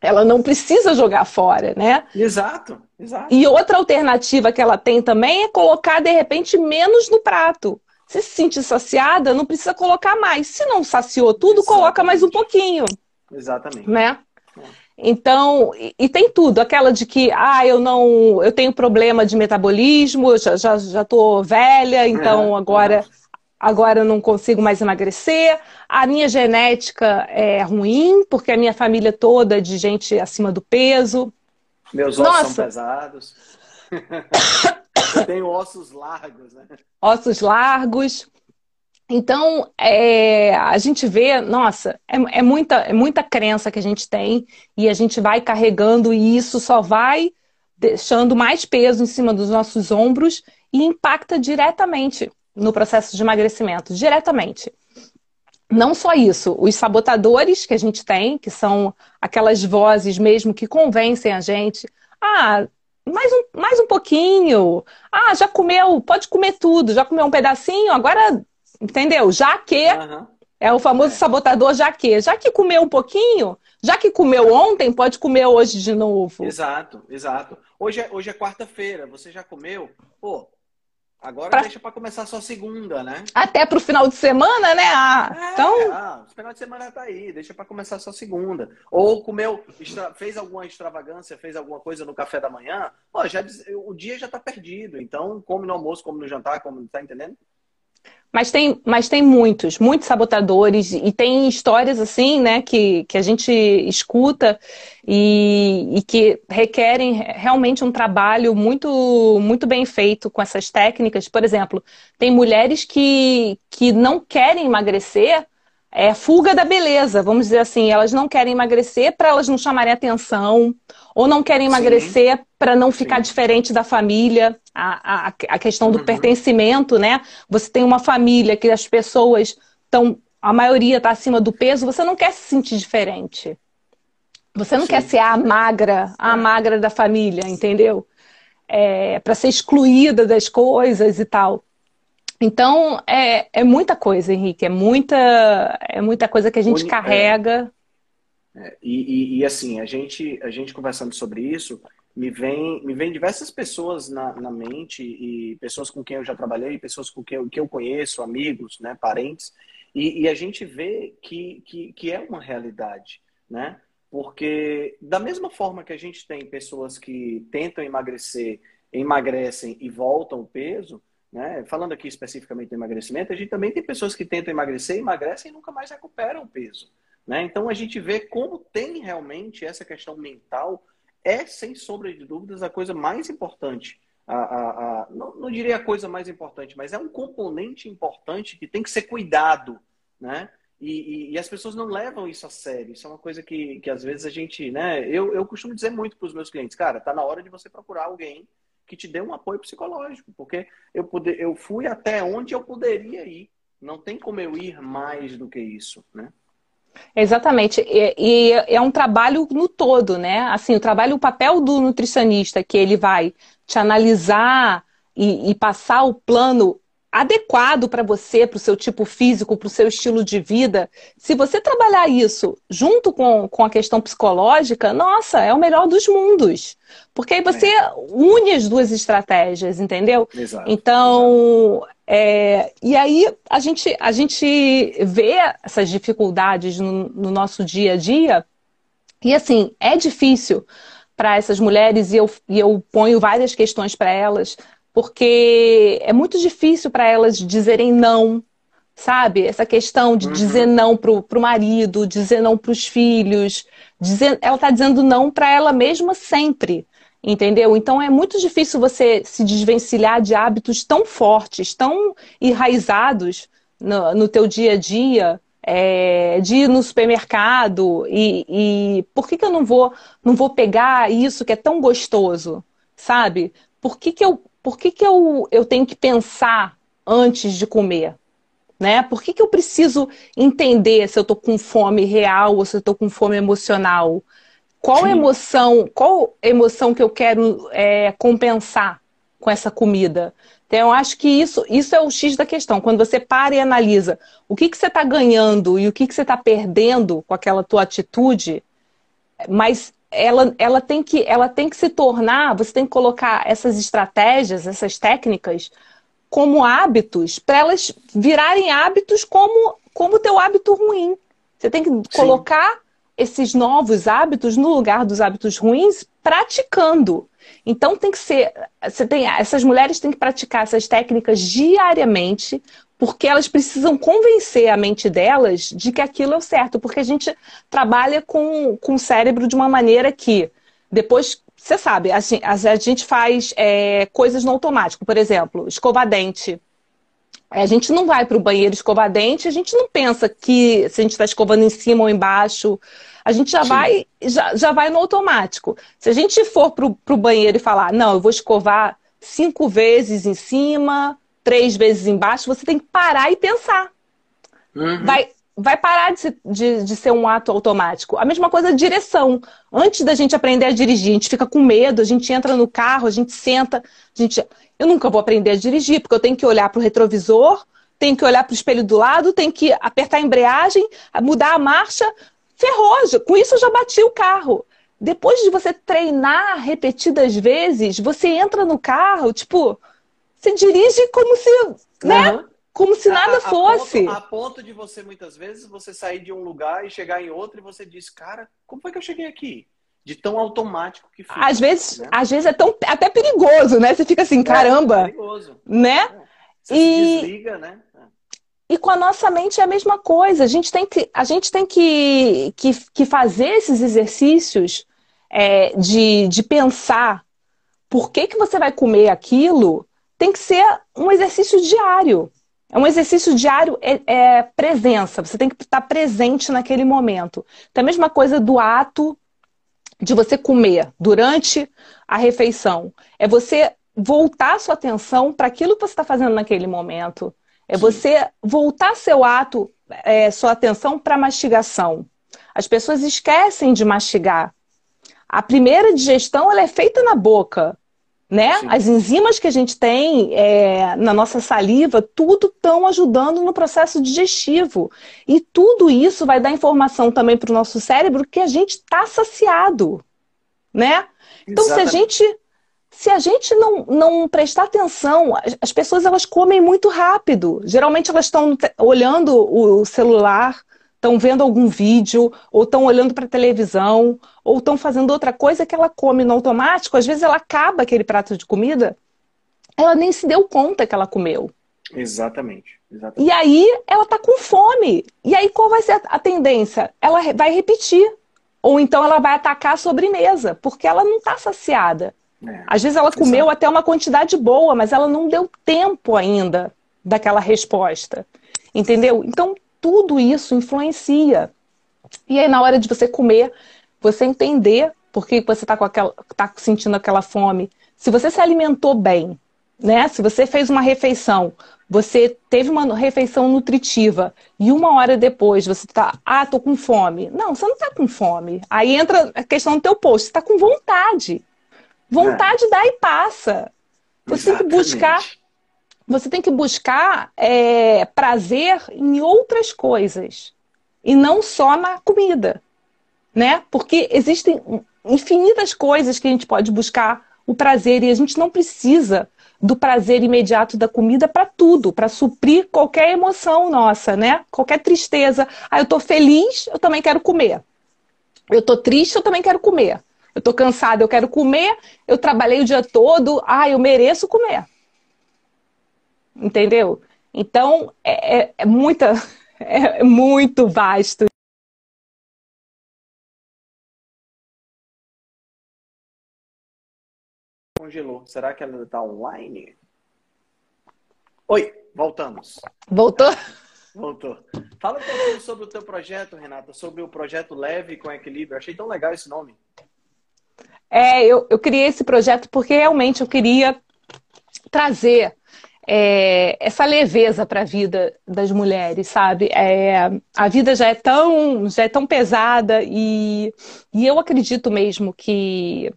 Ela não precisa jogar fora, né? Exato, exato. E outra alternativa que ela tem também é colocar, de repente, menos no prato. Se se sentir saciada, não precisa colocar mais. Se não saciou tudo, Exatamente. coloca mais um pouquinho. Exatamente. Né? É. Então, e, e, tem tudo, aquela de que, ah, eu não, eu tenho problema de metabolismo, já já já tô velha, então agora agora eu não consigo mais emagrecer. A minha genética é ruim, porque a minha família toda é de gente acima do peso. Meus ossos Nossa. são pesados. eu tenho ossos largos, né? Ossos largos. Então, é, a gente vê, nossa, é, é, muita, é muita crença que a gente tem e a gente vai carregando e isso só vai deixando mais peso em cima dos nossos ombros e impacta diretamente no processo de emagrecimento, diretamente. Não só isso, os sabotadores que a gente tem, que são aquelas vozes mesmo que convencem a gente, ah, mais um, mais um pouquinho, ah, já comeu, pode comer tudo, já comeu um pedacinho, agora Entendeu? Já que uhum. é o famoso é. sabotador já que. Já que comeu um pouquinho, já que comeu ontem, pode comer hoje de novo. Exato, exato. Hoje é, hoje é quarta-feira, você já comeu? Pô, Agora pra... deixa para começar só segunda, né? Até pro final de semana, né? Ah, é, então. Ah, o final de semana tá aí, deixa para começar só segunda. Ou comeu, extra... fez alguma extravagância, fez alguma coisa no café da manhã, já o dia já tá perdido. Então, come no almoço, come no jantar, come, tá entendendo? Mas tem, mas tem muitos, muitos sabotadores, e tem histórias assim, né, que, que a gente escuta e, e que requerem realmente um trabalho muito, muito bem feito com essas técnicas. Por exemplo, tem mulheres que, que não querem emagrecer é fuga da beleza, vamos dizer assim. Elas não querem emagrecer para elas não chamarem atenção, ou não querem emagrecer para não ficar Sim. diferente da família. A, a, a questão do uhum. pertencimento, né? Você tem uma família que as pessoas estão, a maioria está acima do peso, você não quer se sentir diferente. Você não Sim. quer ser a magra, a é. magra da família, entendeu? É, para ser excluída das coisas e tal. Então, é, é muita coisa, Henrique, é muita, é muita coisa que a gente carrega. É, é, e, e, e, assim, a gente, a gente conversando sobre isso, me vem, me vem diversas pessoas na, na mente, e pessoas com quem eu já trabalhei, pessoas com quem eu, que eu conheço, amigos, né, parentes, e, e a gente vê que, que, que é uma realidade, né? Porque da mesma forma que a gente tem pessoas que tentam emagrecer, emagrecem e voltam o peso, né? Falando aqui especificamente do emagrecimento, a gente também tem pessoas que tentam emagrecer, emagrecem e nunca mais recuperam o peso. Né? Então a gente vê como tem realmente essa questão mental, é sem sombra de dúvidas a coisa mais importante. A, a, a, não, não, diria a coisa mais importante, mas é um componente importante que tem que ser cuidado. Né? E, e, e, as pessoas não levam isso a sério. Isso é uma coisa que, que às vezes a gente. Né? Eu, eu costumo dizer muito para os meus clientes, cara, tá na hora de você procurar alguém que te dê um apoio psicológico, porque eu, pude, eu fui até onde eu poderia ir. Não tem como eu ir mais do que isso, né? Exatamente. E, e, é um trabalho no todo, né? Assim, o trabalho, o papel do nutricionista, que ele vai te analisar e, e passar o plano adequado para você, para o seu tipo físico, para o seu estilo de vida, se você trabalhar isso junto com, com a questão psicológica, nossa, é o melhor dos mundos. Porque aí você é. une as duas estratégias, entendeu? Exato, então, exato. É, e aí a gente, a gente vê essas dificuldades no, no nosso dia a dia, e assim, é difícil para essas mulheres e eu, e eu ponho várias questões para elas, porque é muito difícil para elas dizerem não, sabe? Essa questão de uhum. dizer não pro, pro marido, dizer não pros filhos, dizer, ela está dizendo não para ela mesma sempre, entendeu? Então é muito difícil você se desvencilhar de hábitos tão fortes, tão enraizados no, no teu dia a dia, é, de ir no supermercado e, e por que, que eu não vou não vou pegar isso que é tão gostoso, sabe? Por que, que eu por que, que eu, eu tenho que pensar antes de comer? Né? Por que, que eu preciso entender se eu estou com fome real ou se eu estou com fome emocional? Qual Sim. emoção, qual emoção que eu quero é, compensar com essa comida? Então, eu acho que isso, isso é o X da questão. Quando você para e analisa o que, que você está ganhando e o que, que você está perdendo com aquela tua atitude, mas ela, ela, tem que, ela tem que se tornar, você tem que colocar essas estratégias, essas técnicas, como hábitos, para elas virarem hábitos como como teu hábito ruim. Você tem que Sim. colocar esses novos hábitos no lugar dos hábitos ruins, praticando. Então tem que ser, você tem, essas mulheres têm que praticar essas técnicas diariamente, porque elas precisam convencer a mente delas de que aquilo é o certo, porque a gente trabalha com, com o cérebro de uma maneira que depois, você sabe, a gente, a gente faz é, coisas no automático, por exemplo, escovar dente. A gente não vai para o banheiro escovar dente, a gente não pensa que se a gente está escovando em cima ou embaixo, a gente já vai já, já vai no automático. Se a gente for para o banheiro e falar, não, eu vou escovar cinco vezes em cima, três vezes embaixo, você tem que parar e pensar. Uhum. Vai, vai parar de ser, de, de ser um ato automático. A mesma coisa direção. Antes da gente aprender a dirigir, a gente fica com medo, a gente entra no carro, a gente senta, a gente. Eu nunca vou aprender a dirigir, porque eu tenho que olhar para o retrovisor, tenho que olhar para o espelho do lado, tenho que apertar a embreagem, mudar a marcha. Ferrou, com isso eu já bati o carro. Depois de você treinar repetidas vezes, você entra no carro, tipo, você dirige como se, né? Uhum. Como se nada a, a fosse. Ponto, a ponto de você, muitas vezes, você sair de um lugar e chegar em outro e você diz, cara, como foi que eu cheguei aqui? De tão automático que fica. Às vezes, né? às vezes é tão até perigoso, né? Você fica assim, é, caramba. É perigoso. Né? É. Você e... desliga, né? E com a nossa mente é a mesma coisa. A gente tem que, a gente tem que, que, que fazer esses exercícios é, de, de pensar por que, que você vai comer aquilo tem que ser um exercício diário. É um exercício diário, é, é, presença. Você tem que estar presente naquele momento. Então, a mesma coisa do ato de você comer durante a refeição. É você voltar sua atenção para aquilo que você está fazendo naquele momento. É você voltar seu ato, é, sua atenção para a mastigação. As pessoas esquecem de mastigar. A primeira digestão ela é feita na boca né? Sim. As enzimas que a gente tem é, na nossa saliva, tudo estão ajudando no processo digestivo. E tudo isso vai dar informação também para o nosso cérebro que a gente está saciado, né? Então, Exatamente. se a gente se a gente não, não prestar atenção, as pessoas elas comem muito rápido. Geralmente elas estão olhando o celular, estão vendo algum vídeo, ou estão olhando para a televisão, ou estão fazendo outra coisa que ela come no automático, às vezes ela acaba aquele prato de comida, ela nem se deu conta que ela comeu. Exatamente. exatamente. E aí ela está com fome. E aí qual vai ser a tendência? Ela vai repetir. Ou então ela vai atacar a sobremesa, porque ela não está saciada. É, Às vezes ela comeu até uma quantidade boa, mas ela não deu tempo ainda daquela resposta. Entendeu? Então, tudo isso influencia. E aí, na hora de você comer, você entender por que você está tá sentindo aquela fome. Se você se alimentou bem, né? Se você fez uma refeição, você teve uma refeição nutritiva e uma hora depois você está, ah, tô com fome. Não, você não está com fome. Aí entra a questão do teu posto, você está com vontade. Vontade é. dá e passa. Você Exatamente. tem que buscar você tem que buscar é, prazer em outras coisas e não só na comida, né? Porque existem infinitas coisas que a gente pode buscar o prazer e a gente não precisa do prazer imediato da comida para tudo, para suprir qualquer emoção nossa, né? Qualquer tristeza. Ah, eu tô feliz, eu também quero comer. Eu tô triste, eu também quero comer. eu tô cansada, eu quero comer, eu trabalhei o dia todo, ah, eu mereço comer. Entendeu? Então, é, é, é muita, é muito vasto. Congelou. Será que ela está online? Oi, voltamos. Voltou? Voltou. Fala um pouquinho sobre o teu projeto, Renata, sobre o projeto Leve com Equilíbrio. achei tão legal esse nome. É, eu, eu criei esse projeto porque realmente eu queria trazer é, essa leveza para a vida das mulheres, sabe? É, a vida já é tão, já é tão pesada e, e eu acredito mesmo que,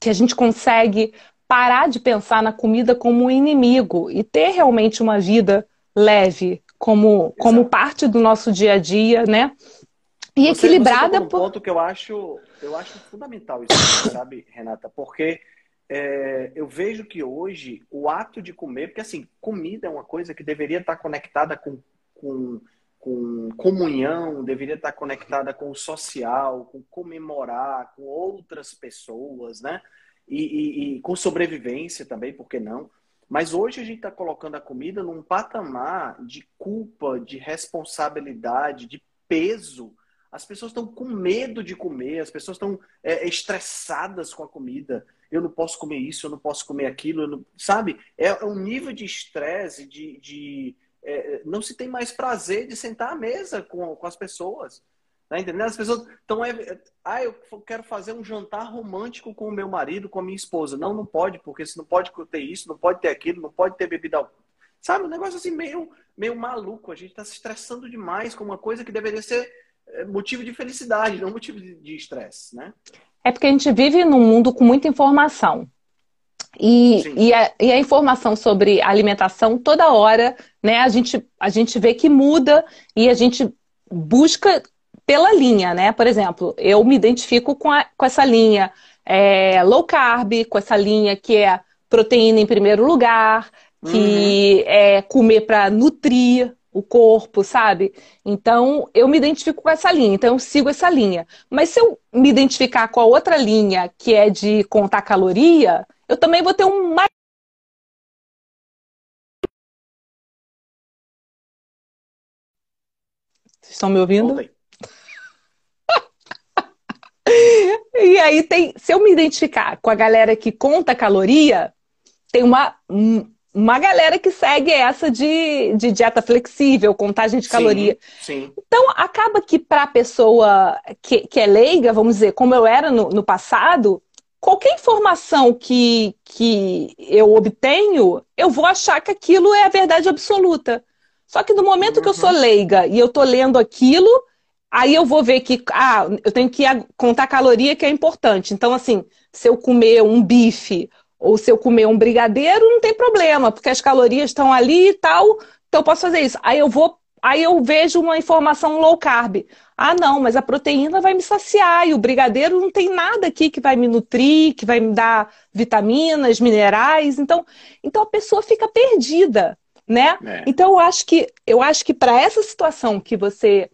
que a gente consegue parar de pensar na comida como um inimigo e ter realmente uma vida leve como, como parte do nosso dia a dia, né? E você, equilibrada você um por... ponto que eu acho, eu acho fundamental isso, sabe, Renata? Porque é, eu vejo que hoje o ato de comer, porque assim, comida é uma coisa que deveria estar conectada com, com, com comunhão, deveria estar conectada com o social, com comemorar com outras pessoas, né? E, e, e com sobrevivência também, por que não? Mas hoje a gente está colocando a comida num patamar de culpa, de responsabilidade, de peso. As pessoas estão com medo de comer, as pessoas estão é, estressadas com a comida eu não posso comer isso, eu não posso comer aquilo, não... sabe? É um nível de estresse, de. de é, não se tem mais prazer de sentar à mesa com, com as pessoas. Tá entendendo? As pessoas estão. É, ah, eu quero fazer um jantar romântico com o meu marido, com a minha esposa. Não, não pode, porque você não pode ter isso, não pode ter aquilo, não pode ter bebida. Sabe? Um negócio assim meio, meio maluco. A gente está se estressando demais com uma coisa que deveria ser é, motivo de felicidade, não motivo de estresse, né? É porque a gente vive num mundo com muita informação. E, e a, e, a, informação sobre alimentação, toda hora, né, a gente, a gente vê que muda e a gente busca pela linha, né? Por exemplo, eu me identifico com, a, com essa linha é, low carb, com essa linha que é proteína em primeiro lugar, que uhum. é comer para nutrir, o corpo, sabe? Então, eu me identifico com essa linha, então eu sigo essa linha. Mas se eu me identificar com a outra linha, que é de contar caloria, eu também vou ter um mais. Vocês estão me ouvindo? e aí tem, se eu me identificar com a galera que conta caloria, tem uma uma galera que segue essa de, de dieta flexível, contagem de caloria. Sim, sim. Então, acaba que para a pessoa que, que é leiga, vamos dizer, como eu era no, no passado, qualquer informação que, que eu obtenho, eu vou achar que aquilo é a verdade absoluta. Só que no momento uhum. que eu sou uhum. leiga e eu tô lendo aquilo, aí eu vou ver que ah, eu tenho que contar caloria que é importante. Então, assim, se eu comer um bife ou se eu comer um brigadeiro, não tem problema, porque as calorias estão ali e tal, então eu posso fazer isso. Aí eu vou, aí eu vejo uma informação low carb. Ah, não, mas a proteína vai me saciar e o brigadeiro não tem nada aqui que vai me nutrir, que vai me dar vitaminas, minerais. Então, então a pessoa fica perdida, né? É. Então eu acho que eu acho que para essa situação que você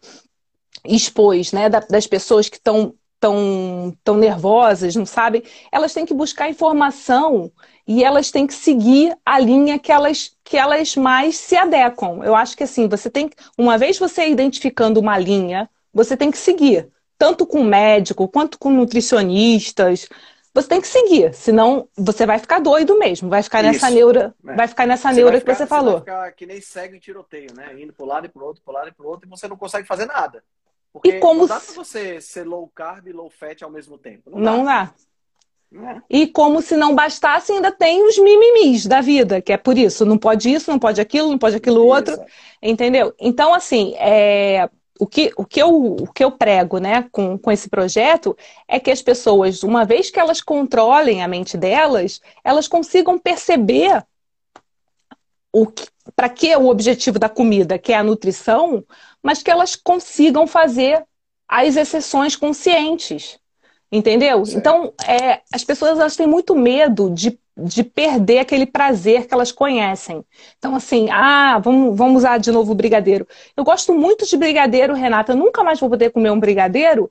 expôs, né, das pessoas que estão tão, tão nervosas, não sabem, elas têm que buscar informação e elas têm que seguir a linha que elas, que elas mais se adequam. Eu acho que assim, você tem uma vez você identificando uma linha, você tem que seguir, tanto com médico quanto com nutricionistas. Você tem que seguir, senão você vai ficar doido mesmo, vai ficar nessa Isso, neura, né? vai ficar nessa você neura ficar, que você falou. Vai ficar que nem segue em tiroteio, né? Indo para lado e para outro, para lado e para outro, e você não consegue fazer nada. Porque e como... não dá pra você ser low carb e low fat ao mesmo tempo. Não, não dá. dá. É. E como se não bastasse, ainda tem os mimimis da vida, que é por isso, não pode isso, não pode aquilo, não pode aquilo isso. outro, entendeu? Então, assim, é, o, que, o, que eu, o que eu prego né, com, com esse projeto é que as pessoas, uma vez que elas controlem a mente delas, elas consigam perceber para que o objetivo da comida, que é a nutrição, mas que elas consigam fazer as exceções conscientes. Entendeu? Certo. Então, é, as pessoas elas têm muito medo de, de perder aquele prazer que elas conhecem. Então, assim, ah, vamos, vamos usar de novo o brigadeiro. Eu gosto muito de brigadeiro, Renata. Eu nunca mais vou poder comer um brigadeiro.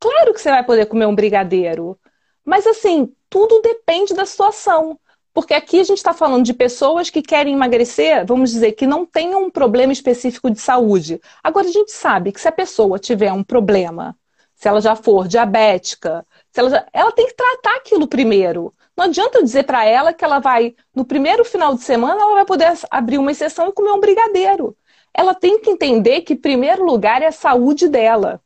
Claro que você vai poder comer um brigadeiro. Mas assim, tudo depende da situação. Porque aqui a gente está falando de pessoas que querem emagrecer, vamos dizer, que não tenham um problema específico de saúde. Agora, a gente sabe que se a pessoa tiver um problema, se ela já for diabética, se ela, já, ela tem que tratar aquilo primeiro. Não adianta eu dizer para ela que ela vai, no primeiro final de semana, ela vai poder abrir uma exceção e comer um brigadeiro. Ela tem que entender que, primeiro lugar, é a saúde dela.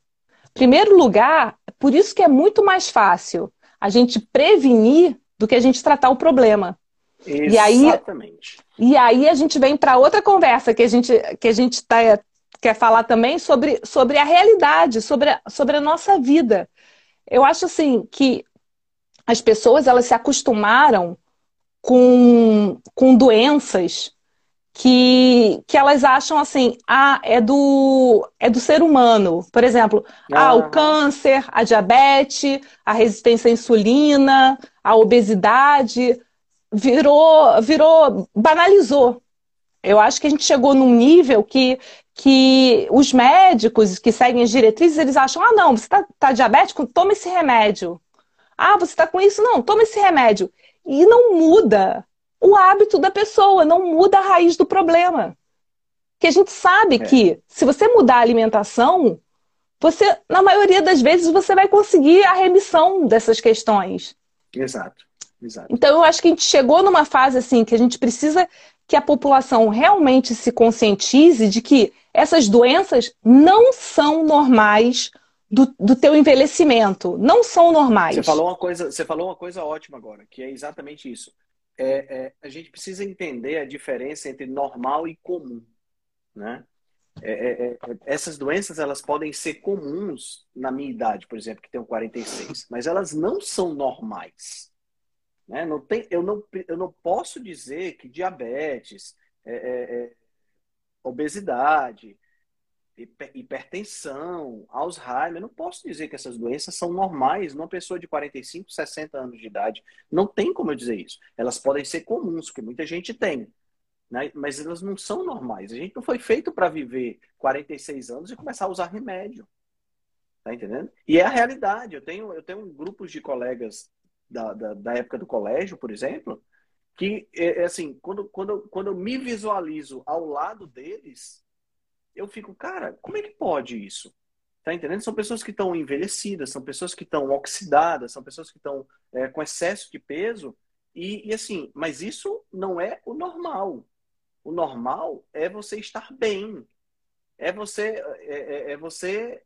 Primeiro lugar, por isso que é muito mais fácil a gente prevenir do que a gente tratar o problema. Exatamente. E aí, e aí a gente vem para outra conversa que a gente, que a gente tá, quer falar também sobre, sobre a realidade, sobre a, sobre a nossa vida. Eu acho assim que as pessoas elas se acostumaram com, com doenças que, que elas acham assim, ah, é do, é do ser humano. Por exemplo, ah. ah, o câncer, a diabetes, a resistência à insulina, a obesidade, virou, virou, banalizou. Eu acho que a gente chegou num nível que, que os médicos que seguem as diretrizes, eles acham, ah, não, você está tá diabético, toma esse remédio. Ah, você está com isso? Não, toma esse remédio. E não muda o hábito da pessoa, não muda a raiz do problema. Que a gente sabe é. que se você mudar a alimentação, você, na maioria das vezes, você vai conseguir a remissão dessas questões. Exato, exato. Então eu acho que a gente chegou numa fase assim que a gente precisa que a população realmente se conscientize de que essas doenças não são normais do, do teu envelhecimento, não são normais. Você falou uma coisa, você falou uma coisa ótima agora, que é exatamente isso é, é, a gente precisa entender a diferença entre normal e comum, né? É, é, é, essas doenças elas podem ser comuns na minha idade, por exemplo, que tenho 46, mas elas não são normais. Né? Não tem, eu, não, eu não posso dizer que diabetes, é, obesidade, hipertensão, Alzheimer. Não posso dizer que essas doenças são normais numa pessoa de 45, 60 anos de idade. Não tem como eu dizer isso. Elas podem ser comuns, porque muita gente tem. Né? Mas elas não são normais. A gente não foi feito para viver 46 anos e começar a usar remédio. Tá entendendo? E é a realidade. Eu tenho, eu tenho grupos de colegas da, da, da época do colégio, por exemplo, que, é, é assim, quando, quando, quando eu me visualizo ao lado deles, eu fico, cara, como é que pode isso? Tá entendendo? São pessoas que estão envelhecidas, são pessoas que estão oxidadas, são pessoas que estão é, com excesso de peso. E, e assim, mas isso não é o normal. O normal é você estar bem. É você, é, é, é você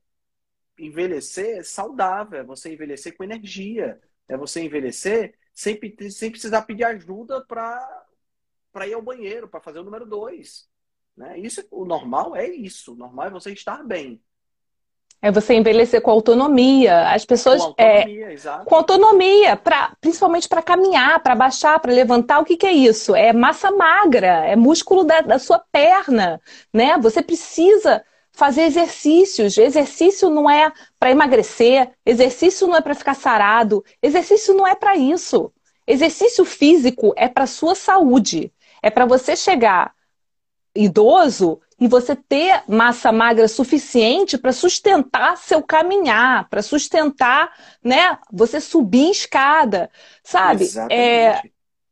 envelhecer saudável, é você envelhecer com energia, é você envelhecer sem, sem precisar pedir ajuda para ir ao banheiro, para fazer o número dois. Né? Isso, o normal é isso. O normal é você estar bem. É você envelhecer com autonomia. As pessoas. Com autonomia, é, exato. Com autonomia, pra, principalmente para caminhar, para baixar, para levantar. O que, que, é isso? É massa magra, é músculo da, da sua perna. Né? Você precisa fazer exercícios. Exercício não é para emagrecer, exercício não é para ficar sarado, exercício não é para isso. Exercício físico é para sua saúde. É para você chegar idoso e você ter massa magra suficiente para sustentar seu caminhar, para sustentar, né? Você subir escada, sabe? É,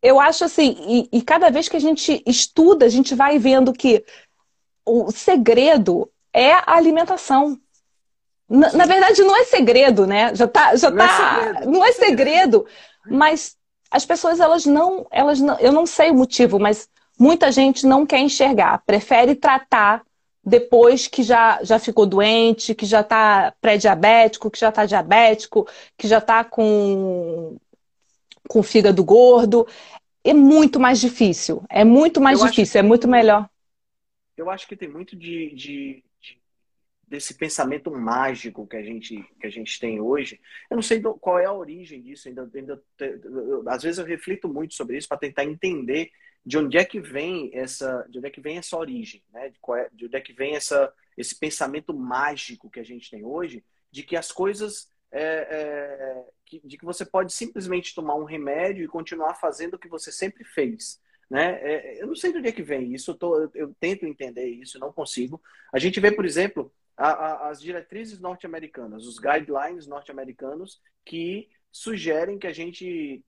eu acho assim, e, e, cada vez que a gente estuda, a gente vai vendo que o segredo é a alimentação. Na, na verdade, não é segredo, né? Já tá, já não é tá, é segredo, não é segredo, mas as pessoas elas não, elas não, eu não sei o motivo, mas muita gente não quer enxergar, prefere tratar depois que já, já ficou doente, que já está pré-diabético, que já está diabético, que já está com, com fígado gordo. É muito mais difícil. É muito mais eu difícil, é muito melhor. Eu acho que tem muito de, de, de, desse pensamento mágico que a gente, que a gente tem hoje. Eu não sei qual é a origem disso, ainda, ainda às vezes eu reflito muito sobre isso para tentar entender de onde é que vem essa, de onde é que vem essa origem, né? De, é, de onde é que vem essa, esse pensamento mágico que a gente tem hoje, de que as coisas, é, é, que, de que você pode simplesmente tomar um remédio e continuar fazendo o que você sempre fez. Né? É, eu não sei de onde é que vem isso, eu, tô, eu, eu tento entender isso, não consigo. A gente vê, por exemplo, a, a, as diretrizes norte-americanas, os guidelines norte-americanos que sugerem que a gente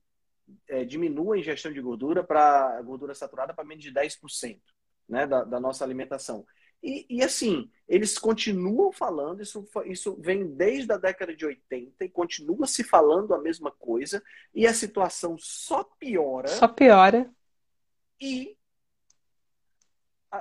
é, diminua a ingestão de gordura para gordura saturada para menos de 10% né, da, da nossa alimentação. E, e, assim, eles continuam falando, isso, isso vem desde a década de 80 e continua se falando a mesma coisa, e a situação só piora. Só piora. E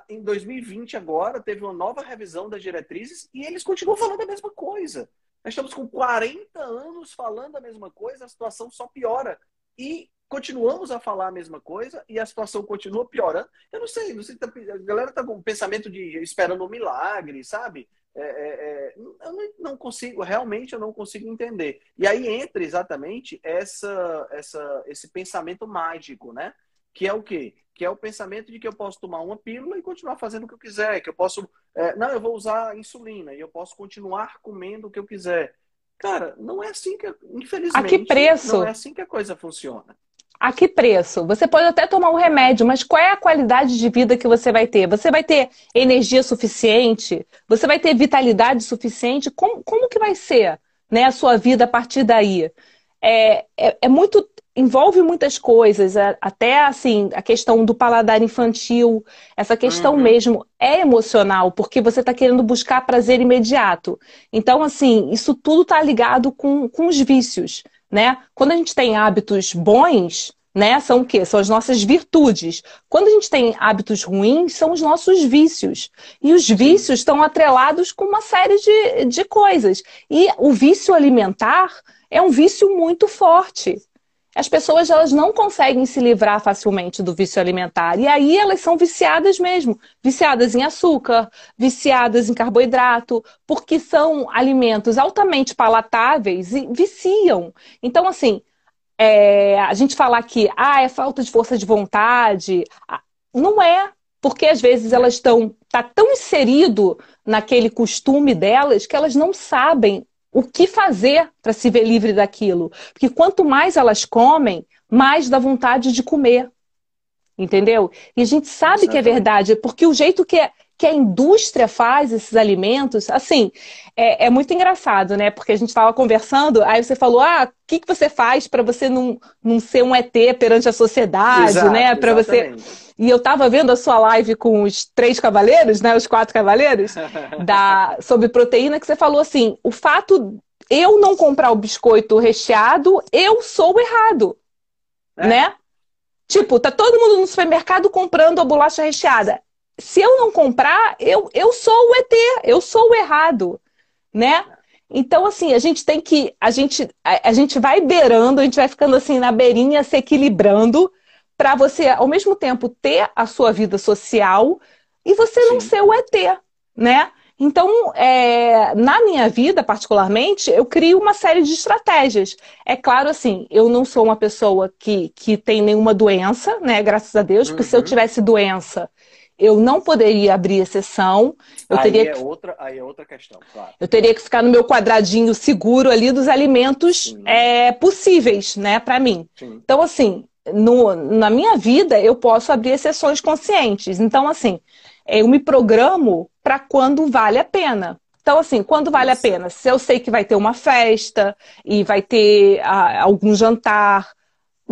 em 2020, agora, teve uma nova revisão das diretrizes e eles continuam falando a mesma coisa. Nós estamos com 40 anos falando a mesma coisa, a situação só piora. E continuamos a falar a mesma coisa e a situação continua piorando. Eu não sei, não sei tá, a galera está com um pensamento de esperando um milagre, sabe? É, é, é, eu não consigo, realmente eu não consigo entender. E aí entra exatamente essa, essa, esse pensamento mágico, né? Que é o quê? Que é o pensamento de que eu posso tomar uma pílula e continuar fazendo o que eu quiser, que eu posso. É, não, eu vou usar insulina e eu posso continuar comendo o que eu quiser. Cara, não é assim que, infelizmente, a que preço? não é assim que a coisa funciona. A que preço? Você pode até tomar um remédio, mas qual é a qualidade de vida que você vai ter? Você vai ter energia suficiente? Você vai ter vitalidade suficiente? Como, como que vai ser né, a sua vida a partir daí? É, é, é muito envolve muitas coisas, até assim, a questão do paladar infantil, essa questão uhum. mesmo é emocional, porque você está querendo buscar prazer imediato. Então, assim, isso tudo está ligado com, com os vícios, né? Quando a gente tem hábitos bons, né, são o quê? São as nossas virtudes. Quando a gente tem hábitos ruins, são os nossos vícios. E os vícios estão atrelados com uma série de, de coisas. E o vício alimentar é um vício muito forte as pessoas elas não conseguem se livrar facilmente do vício alimentar. E aí elas são viciadas mesmo. Viciadas em açúcar, viciadas em carboidrato, porque são alimentos altamente palatáveis e viciam. Então, assim, é, a gente falar que ah, é falta de força de vontade. Não é, porque às vezes elas estão tá tão inserido naquele costume delas que elas não sabem o que fazer para se ver livre daquilo. Porque quanto mais elas comem, mais dá vontade de comer. Entendeu? E a gente sabe Exatamente. que é verdade, porque o jeito que, é, que a indústria faz esses alimentos, assim, é, é muito engraçado, né? Porque a gente estava conversando, aí você falou: ah, o que, que você faz para você não, não ser um ET perante a sociedade, Exato, né? Para você. E eu estava vendo a sua live com os três cavaleiros, né? Os quatro cavaleiros, da, sobre proteína, que você falou assim: o fato eu não comprar o biscoito recheado, eu sou errado. É. Né? Tipo, tá todo mundo no supermercado comprando a bolacha recheada. Se eu não comprar, eu, eu sou o ET, eu sou o errado, né? Então, assim, a gente tem que. A gente, a, a gente vai beirando, a gente vai ficando assim na beirinha, se equilibrando para você, ao mesmo tempo, ter a sua vida social e você Sim. não ser o ET, né? Então, é, na minha vida, particularmente, eu crio uma série de estratégias. É claro, assim, eu não sou uma pessoa que, que tem nenhuma doença, né? Graças a Deus, porque se eu uhum. tivesse doença, eu não poderia abrir exceção. Eu aí, teria é que... outra, aí é outra questão, claro. Eu teria que ficar no meu quadradinho seguro ali dos alimentos é, possíveis, né, para mim. Sim. Então, assim, no, na minha vida, eu posso abrir exceções conscientes. Então, assim, eu me programo para quando vale a pena. Então, assim, quando vale a pena? Se eu sei que vai ter uma festa e vai ter ah, algum jantar,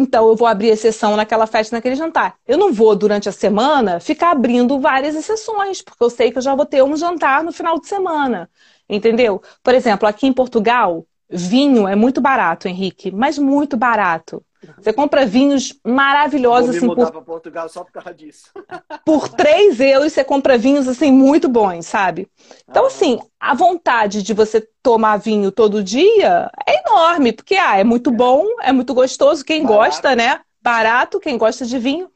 então eu vou abrir exceção naquela festa, naquele jantar. Eu não vou, durante a semana, ficar abrindo várias exceções, porque eu sei que eu já vou ter um jantar no final de semana. Entendeu? Por exemplo, aqui em Portugal, vinho é muito barato, Henrique, mas muito barato. Você compra vinhos maravilhosos. Vou me assim, por... Portugal só por causa disso. Por 3 euros você compra vinhos assim muito bons, sabe? Então, ah. assim, a vontade de você tomar vinho todo dia é enorme, porque ah, é muito bom, é muito gostoso. Quem Barato. gosta, né? Barato, quem gosta de vinho.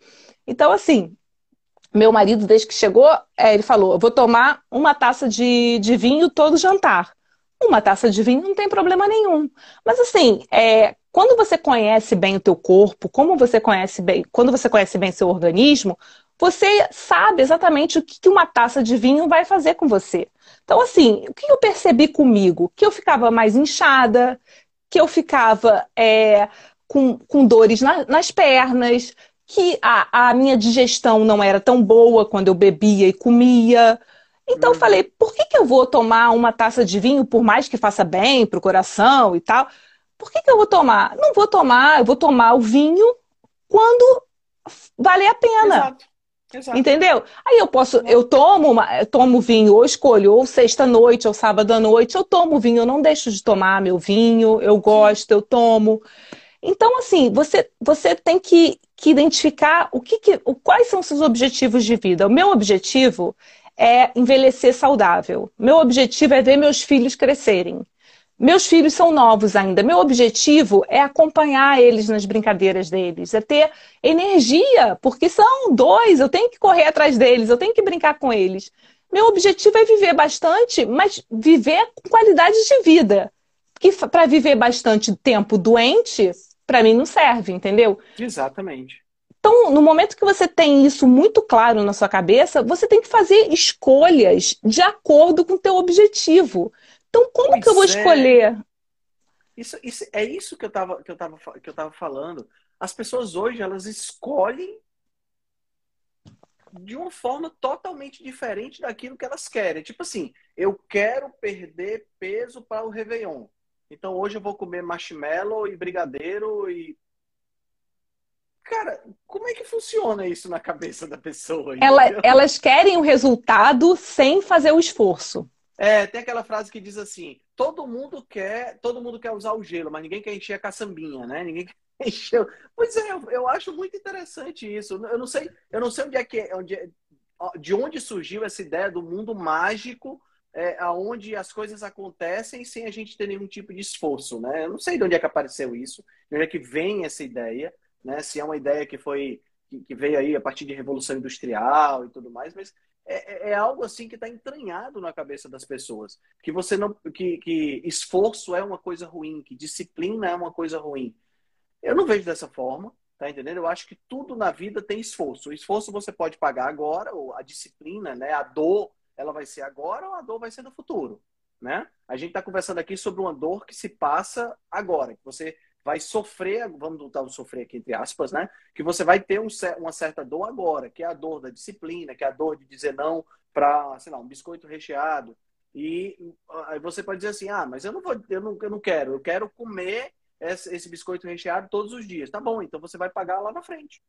Então, assim, meu marido, desde que chegou, é, ele falou: eu vou tomar uma taça de, de vinho todo jantar. Uma taça de vinho não tem problema nenhum. Mas assim, é, quando você conhece bem o teu corpo, como você conhece bem, quando você conhece bem seu organismo, você sabe exatamente o que uma taça de vinho vai fazer com você. Então, assim, o que eu percebi comigo? Que eu ficava mais inchada, que eu ficava é, com, com dores na, nas pernas, que a, a minha digestão não era tão boa quando eu bebia e comia. Então eu uhum. falei, por que, que eu vou tomar uma taça de vinho, por mais que faça bem para o coração e tal? Por que, que eu vou tomar? Não vou tomar, eu vou tomar o vinho quando valer a pena. Exato. Exato. Entendeu? Aí eu posso, eu tomo, uma, eu tomo vinho, ou escolho, ou sexta-noite, ou sábado à noite, eu tomo vinho, eu não deixo de tomar meu vinho, eu gosto, eu tomo. Então, assim, você, você tem que, que identificar o que, que o, quais são os seus objetivos de vida. O meu objetivo é envelhecer saudável. Meu objetivo é ver meus filhos crescerem. Meus filhos são novos ainda. Meu objetivo é acompanhar eles nas brincadeiras deles, é ter energia, porque são dois, eu tenho que correr atrás deles, eu tenho que brincar com eles. Meu objetivo é viver bastante, mas viver com qualidade de vida. Porque para viver bastante tempo doente, para mim não serve, entendeu? Exatamente. Então, no momento que você tem isso muito claro na sua cabeça, você tem que fazer escolhas de acordo com o teu objetivo. Então, como pois que eu vou é. escolher? Isso, isso, é isso que eu estava que eu tava, que eu tava falando. As pessoas hoje, elas escolhem de uma forma totalmente diferente daquilo que elas querem. Tipo assim, eu quero perder peso para o Réveillon. Então hoje eu vou comer marshmallow e brigadeiro e. Cara, como é que funciona isso na cabeça da pessoa? Ela, elas querem o resultado sem fazer o esforço. É, tem aquela frase que diz assim: todo mundo quer, todo mundo quer usar o gelo, mas ninguém quer encher a caçambinha, né? Ninguém quer encher. Pois é, eu, eu acho muito interessante isso. Eu não sei, eu não sei onde é que é, onde é, de onde surgiu essa ideia do mundo mágico, é, aonde as coisas acontecem sem a gente ter nenhum tipo de esforço, né? Eu não sei de onde é que apareceu isso, de onde é que vem essa ideia, né? Se é uma ideia que foi que veio aí a partir de revolução industrial e tudo mais, mas é, é, é algo assim que está entranhado na cabeça das pessoas. Que você não. Que, que esforço é uma coisa ruim, que disciplina é uma coisa ruim. Eu não vejo dessa forma, tá entendendo? Eu acho que tudo na vida tem esforço. O esforço você pode pagar agora, ou a disciplina, né? A dor, ela vai ser agora ou a dor vai ser no futuro. Né? A gente está conversando aqui sobre uma dor que se passa agora, que você vai sofrer, vamos botar o sofrer aqui entre aspas, né? Que você vai ter um, uma certa dor agora, que é a dor da disciplina, que é a dor de dizer não para, sei lá, um biscoito recheado. E aí você pode dizer assim, ah, mas eu não vou, eu não, eu não quero, eu quero comer esse, esse biscoito recheado todos os dias. Tá bom, então você vai pagar lá na frente.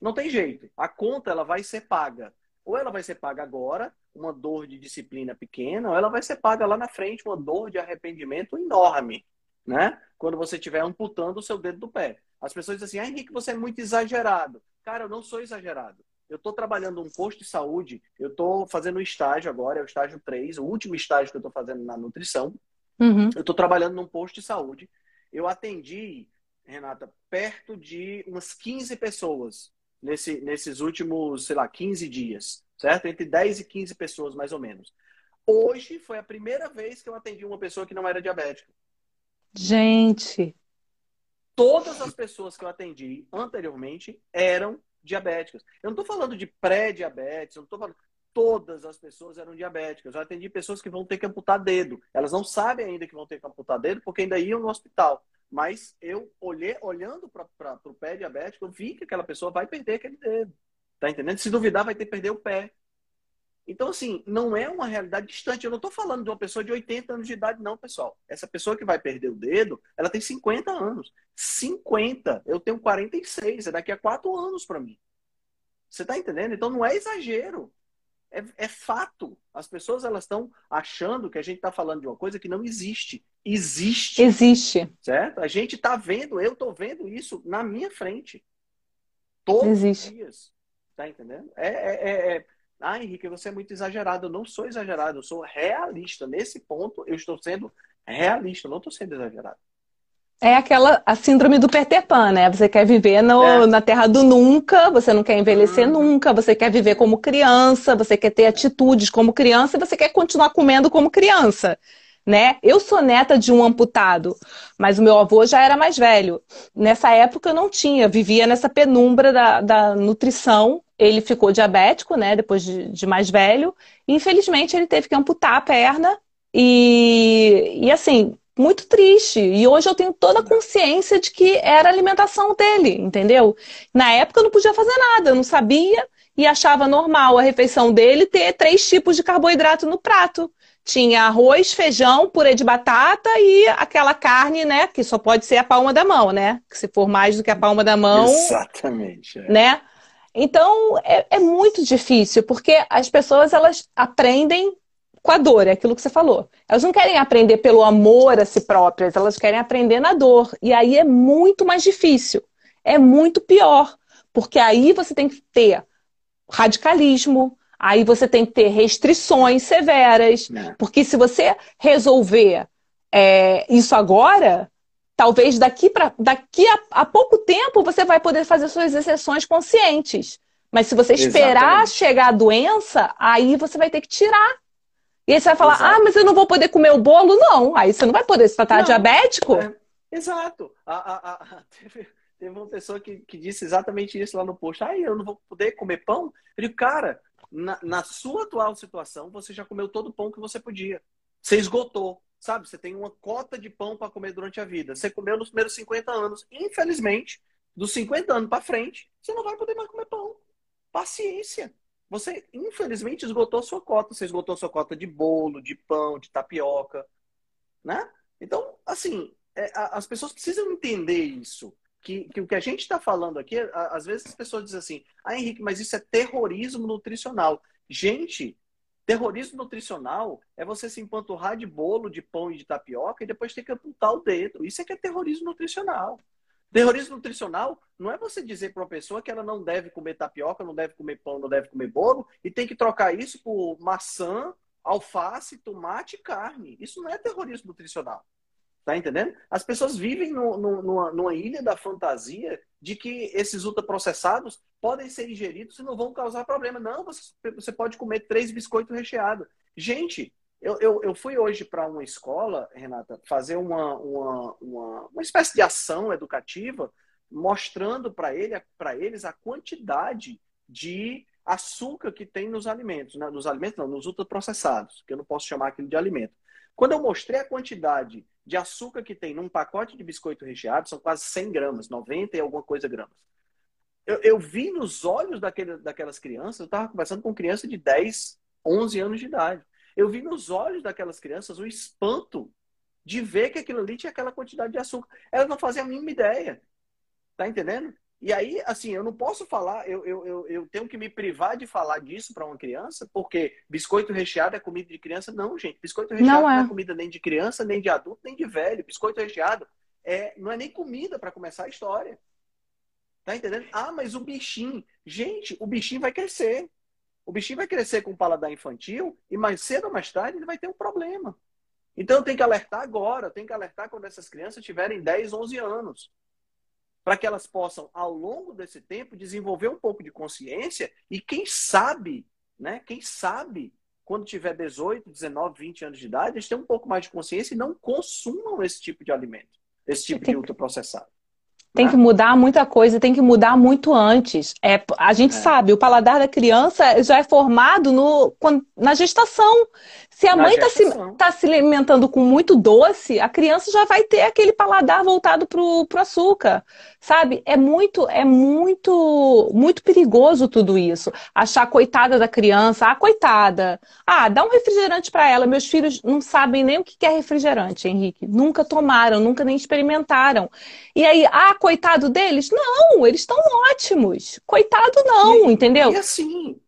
Não tem jeito. A conta ela vai ser paga. Ou ela vai ser paga agora, uma dor de disciplina pequena, ou ela vai ser paga lá na frente, uma dor de arrependimento enorme né? Quando você estiver amputando o seu dedo do pé. As pessoas dizem assim, ah, Henrique, você é muito exagerado. Cara, eu não sou exagerado. Eu estou trabalhando num posto de saúde, eu estou fazendo um estágio agora, é o estágio 3, o último estágio que eu estou fazendo na nutrição. Uhum. Eu estou trabalhando num posto de saúde. Eu atendi, Renata, perto de umas 15 pessoas nesse, nesses últimos, sei lá, 15 dias, certo? Entre 10 e 15 pessoas, mais ou menos. Hoje foi a primeira vez que eu atendi uma pessoa que não era diabética. Gente. Todas as pessoas que eu atendi anteriormente eram diabéticas. Eu não estou falando de pré-diabetes, eu não estou falando. Todas as pessoas eram diabéticas. Eu atendi pessoas que vão ter que amputar dedo. Elas não sabem ainda que vão ter que amputar dedo porque ainda iam no hospital. Mas eu olhei, olhando para o pé diabético, eu vi que aquela pessoa vai perder aquele dedo. Tá entendendo? Se duvidar, vai ter que perder o pé. Então, assim, não é uma realidade distante. Eu não estou falando de uma pessoa de 80 anos de idade, não, pessoal. Essa pessoa que vai perder o dedo, ela tem 50 anos. 50. Eu tenho 46. É daqui a 4 anos para mim. Você está entendendo? Então, não é exagero. É, é fato. As pessoas elas estão achando que a gente está falando de uma coisa que não existe. Existe. Existe. Certo? A gente está vendo, eu estou vendo isso na minha frente. Todos existe. os dias. Tá entendendo? é, é, é, é ah, Henrique, você é muito exagerado. Eu não sou exagerado, eu sou realista. Nesse ponto, eu estou sendo realista, eu não estou sendo exagerado. É aquela a síndrome do Peter Pan, né? Você quer viver no, é. na terra do nunca, você não quer envelhecer hum. nunca, você quer viver como criança, você quer ter atitudes como criança e você quer continuar comendo como criança né? Eu sou neta de um amputado, mas o meu avô já era mais velho. Nessa época eu não tinha, vivia nessa penumbra da, da nutrição. Ele ficou diabético, né? Depois de, de mais velho. Infelizmente ele teve que amputar a perna. E, e assim, muito triste. E hoje eu tenho toda a consciência de que era a alimentação dele, entendeu? Na época eu não podia fazer nada, eu não sabia. e achava normal a refeição dele ter três tipos de carboidrato no prato. Tinha arroz, feijão, purê de batata e aquela carne, né? Que só pode ser a palma da mão, né? Que se for mais do que a palma da mão. Exatamente. É. Né? Então é, é muito difícil, porque as pessoas elas aprendem com a dor, é aquilo que você falou. Elas não querem aprender pelo amor a si próprias, elas querem aprender na dor. E aí é muito mais difícil, é muito pior, porque aí você tem que ter radicalismo, aí você tem que ter restrições severas, é. porque se você resolver é, isso agora, talvez daqui, pra, daqui a, a, pouco tempo você vai poder fazer suas exceções conscientes. Mas se você esperar Exatamente. chegar a doença, aí você vai ter que tirar. E aí você vai falar, Exato. ah, mas eu não vou poder comer o bolo? Não, aí você não vai poder se tratar não, diabético. É, exato. A, a, teve, teve, uma pessoa que, que disse exatamente isso lá no post. Ah, eu não vou poder comer pão? Eu digo, cara, na, na sua atual situação, você já comeu todo o pão que você podia. Você esgotou, sabe? Você tem uma cota de pão para comer durante a vida. Você comeu nos primeiros 50 anos. Infelizmente, dos 50 anos para frente, você não vai poder mais comer pão. Paciência. Você, infelizmente, esgotou sua cota. Você esgotou sua cota de bolo, de pão, de tapioca, né? Então, assim, é, as pessoas precisam entender isso que, que o que a gente está falando aqui, às vezes as pessoas dizem assim, ah, Henrique, mas isso é terrorismo nutricional. Gente, terrorismo nutricional é você se empanturrar de bolo, de pão e de tapioca e depois ter que amputar o dedo. Isso é que é terrorismo nutricional. Terrorismo nutricional não é você dizer para uma pessoa que ela não deve comer tapioca, não deve comer pão, não deve comer bolo e tem que trocar isso por maçã, alface, tomate e carne. Isso não é terrorismo nutricional. Tá entendendo? As pessoas vivem no, no, numa, numa, ilha da fantasia de que esses ultraprocessados podem ser ingeridos e não vão causar problema. Não, você, você pode comer três biscoitos recheados. Gente, eu, eu, eu fui hoje para uma escola, Renata, fazer uma, uma, uma, uma espécie de ação educativa mostrando para ele, eles a quantidade de açúcar que tem nos alimentos. Né? Nos alimentos, não, nos ultraprocessados, que eu não posso chamar aquilo de alimento. Quando eu mostrei a quantidade de açúcar que tem num pacote de biscoito recheado, são quase 100 gramas, 90 e alguma coisa gramas. Eu, eu vi nos olhos daquele, daquelas crianças, eu estava conversando com criança de 10, 11 anos de idade. Eu vi nos olhos daquelas crianças o espanto de ver que aquilo ali tinha aquela quantidade de açúcar. Elas não faziam a mínima ideia. Tá entendendo? E aí, assim, eu não posso falar, eu, eu, eu, eu tenho que me privar de falar disso para uma criança, porque biscoito recheado é comida de criança. Não, gente. Biscoito recheado não é, não é comida nem de criança, nem de adulto, nem de velho. Biscoito recheado é, não é nem comida para começar a história. Tá entendendo? Ah, mas o bichinho. Gente, o bichinho vai crescer. O bichinho vai crescer com o paladar infantil e mais cedo ou mais tarde ele vai ter um problema. Então eu tenho que alertar agora, eu tenho que alertar quando essas crianças tiverem 10, 11 anos para que elas possam, ao longo desse tempo, desenvolver um pouco de consciência e, quem sabe, né? Quem sabe, quando tiver 18, 19, 20 anos de idade, eles tenham um pouco mais de consciência e não consumam esse tipo de alimento, esse tipo de ultraprocessado. Tem né? que mudar muita coisa, tem que mudar muito antes. É, a gente é. sabe, o paladar da criança já é formado no, na gestação. Se a mãe está se, tá se alimentando com muito doce, a criança já vai ter aquele paladar voltado para o açúcar, sabe? É muito, é muito, muito perigoso tudo isso. Achar coitada da criança, ah, coitada. Ah, dá um refrigerante para ela. Meus filhos não sabem nem o que é refrigerante, Henrique. Nunca tomaram, nunca nem experimentaram. E aí, ah, coitado deles? Não, eles estão ótimos. Coitado não, e, entendeu? E assim,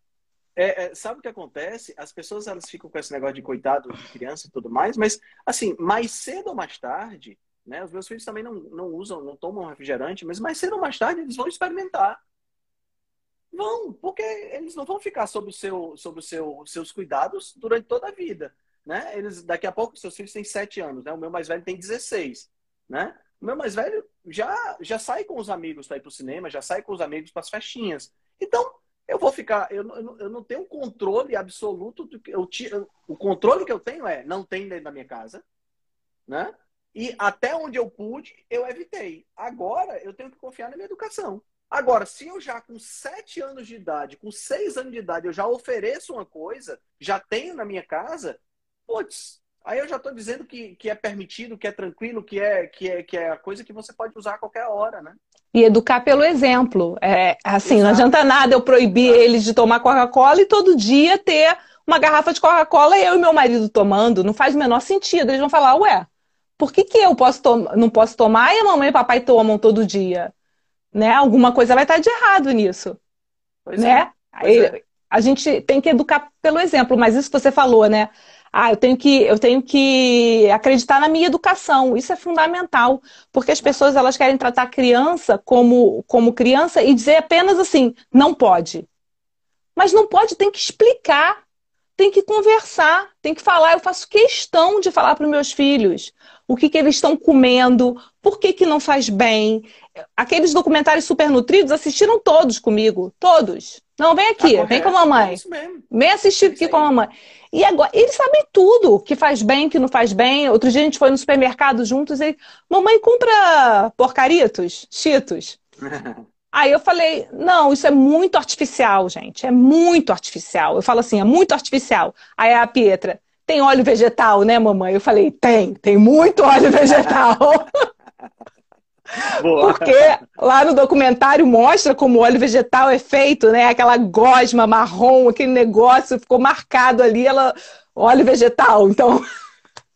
é, é, sabe o que acontece? As pessoas elas ficam com esse negócio de coitado de criança e tudo mais, mas assim, mais cedo ou mais tarde, né? Os meus filhos também não, não usam, não tomam refrigerante, mas mais cedo ou mais tarde eles vão experimentar. Vão, porque eles não vão ficar sob o seu, sob o seu, seus cuidados durante toda a vida, né? Eles daqui a pouco seus filhos têm 7 anos, né? O meu mais velho tem 16, né? O meu mais velho já já sai com os amigos para ir para o cinema, já sai com os amigos para as festinhas. Então, eu vou ficar, eu, eu, não tenho controle absoluto do que eu, o controle que eu tenho é não tem dentro da minha casa, né? E até onde eu pude, eu evitei. Agora eu tenho que confiar na minha educação. Agora, se eu já com sete anos de idade, com seis anos de idade, eu já ofereço uma coisa, já tenho na minha casa, putz, aí eu já estou dizendo que, que é permitido, que é tranquilo, que é, que, é, que é a coisa que você pode usar a qualquer hora, né? E educar pelo exemplo. É, assim, Exato. não adianta nada eu proibir eles de tomar Coca-Cola e todo dia ter uma garrafa de Coca-Cola e eu e meu marido tomando. Não faz o menor sentido. Eles vão falar, ué, por que, que eu posso não posso tomar e a mamãe e o papai tomam todo dia? Né? Alguma coisa vai estar de errado nisso. Pois né? É. é. A gente tem que educar pelo exemplo, mas isso que você falou, né? Ah, eu tenho que, eu tenho que acreditar na minha educação. Isso é fundamental, porque as pessoas elas querem tratar a criança como, como criança e dizer apenas assim, não pode. Mas não pode, tem que explicar, tem que conversar, tem que falar. Eu faço questão de falar para os meus filhos o que, que eles estão comendo, por que, que não faz bem. Aqueles documentários super nutridos assistiram todos comigo, todos. Não, vem aqui, tá vem com a mamãe. É vem assistir aqui com a mamãe. E agora, eles sabem tudo, que faz bem, que não faz bem. Outro dia a gente foi no supermercado juntos e mamãe compra porcaritos, cheetos. Aí eu falei, não, isso é muito artificial, gente. É muito artificial. Eu falo assim, é muito artificial. Aí a Pietra, tem óleo vegetal, né, mamãe? Eu falei, tem, tem muito óleo vegetal. Boa. Porque lá no documentário mostra como o óleo vegetal é feito, né? Aquela gosma marrom, aquele negócio ficou marcado ali, ela óleo vegetal. Então,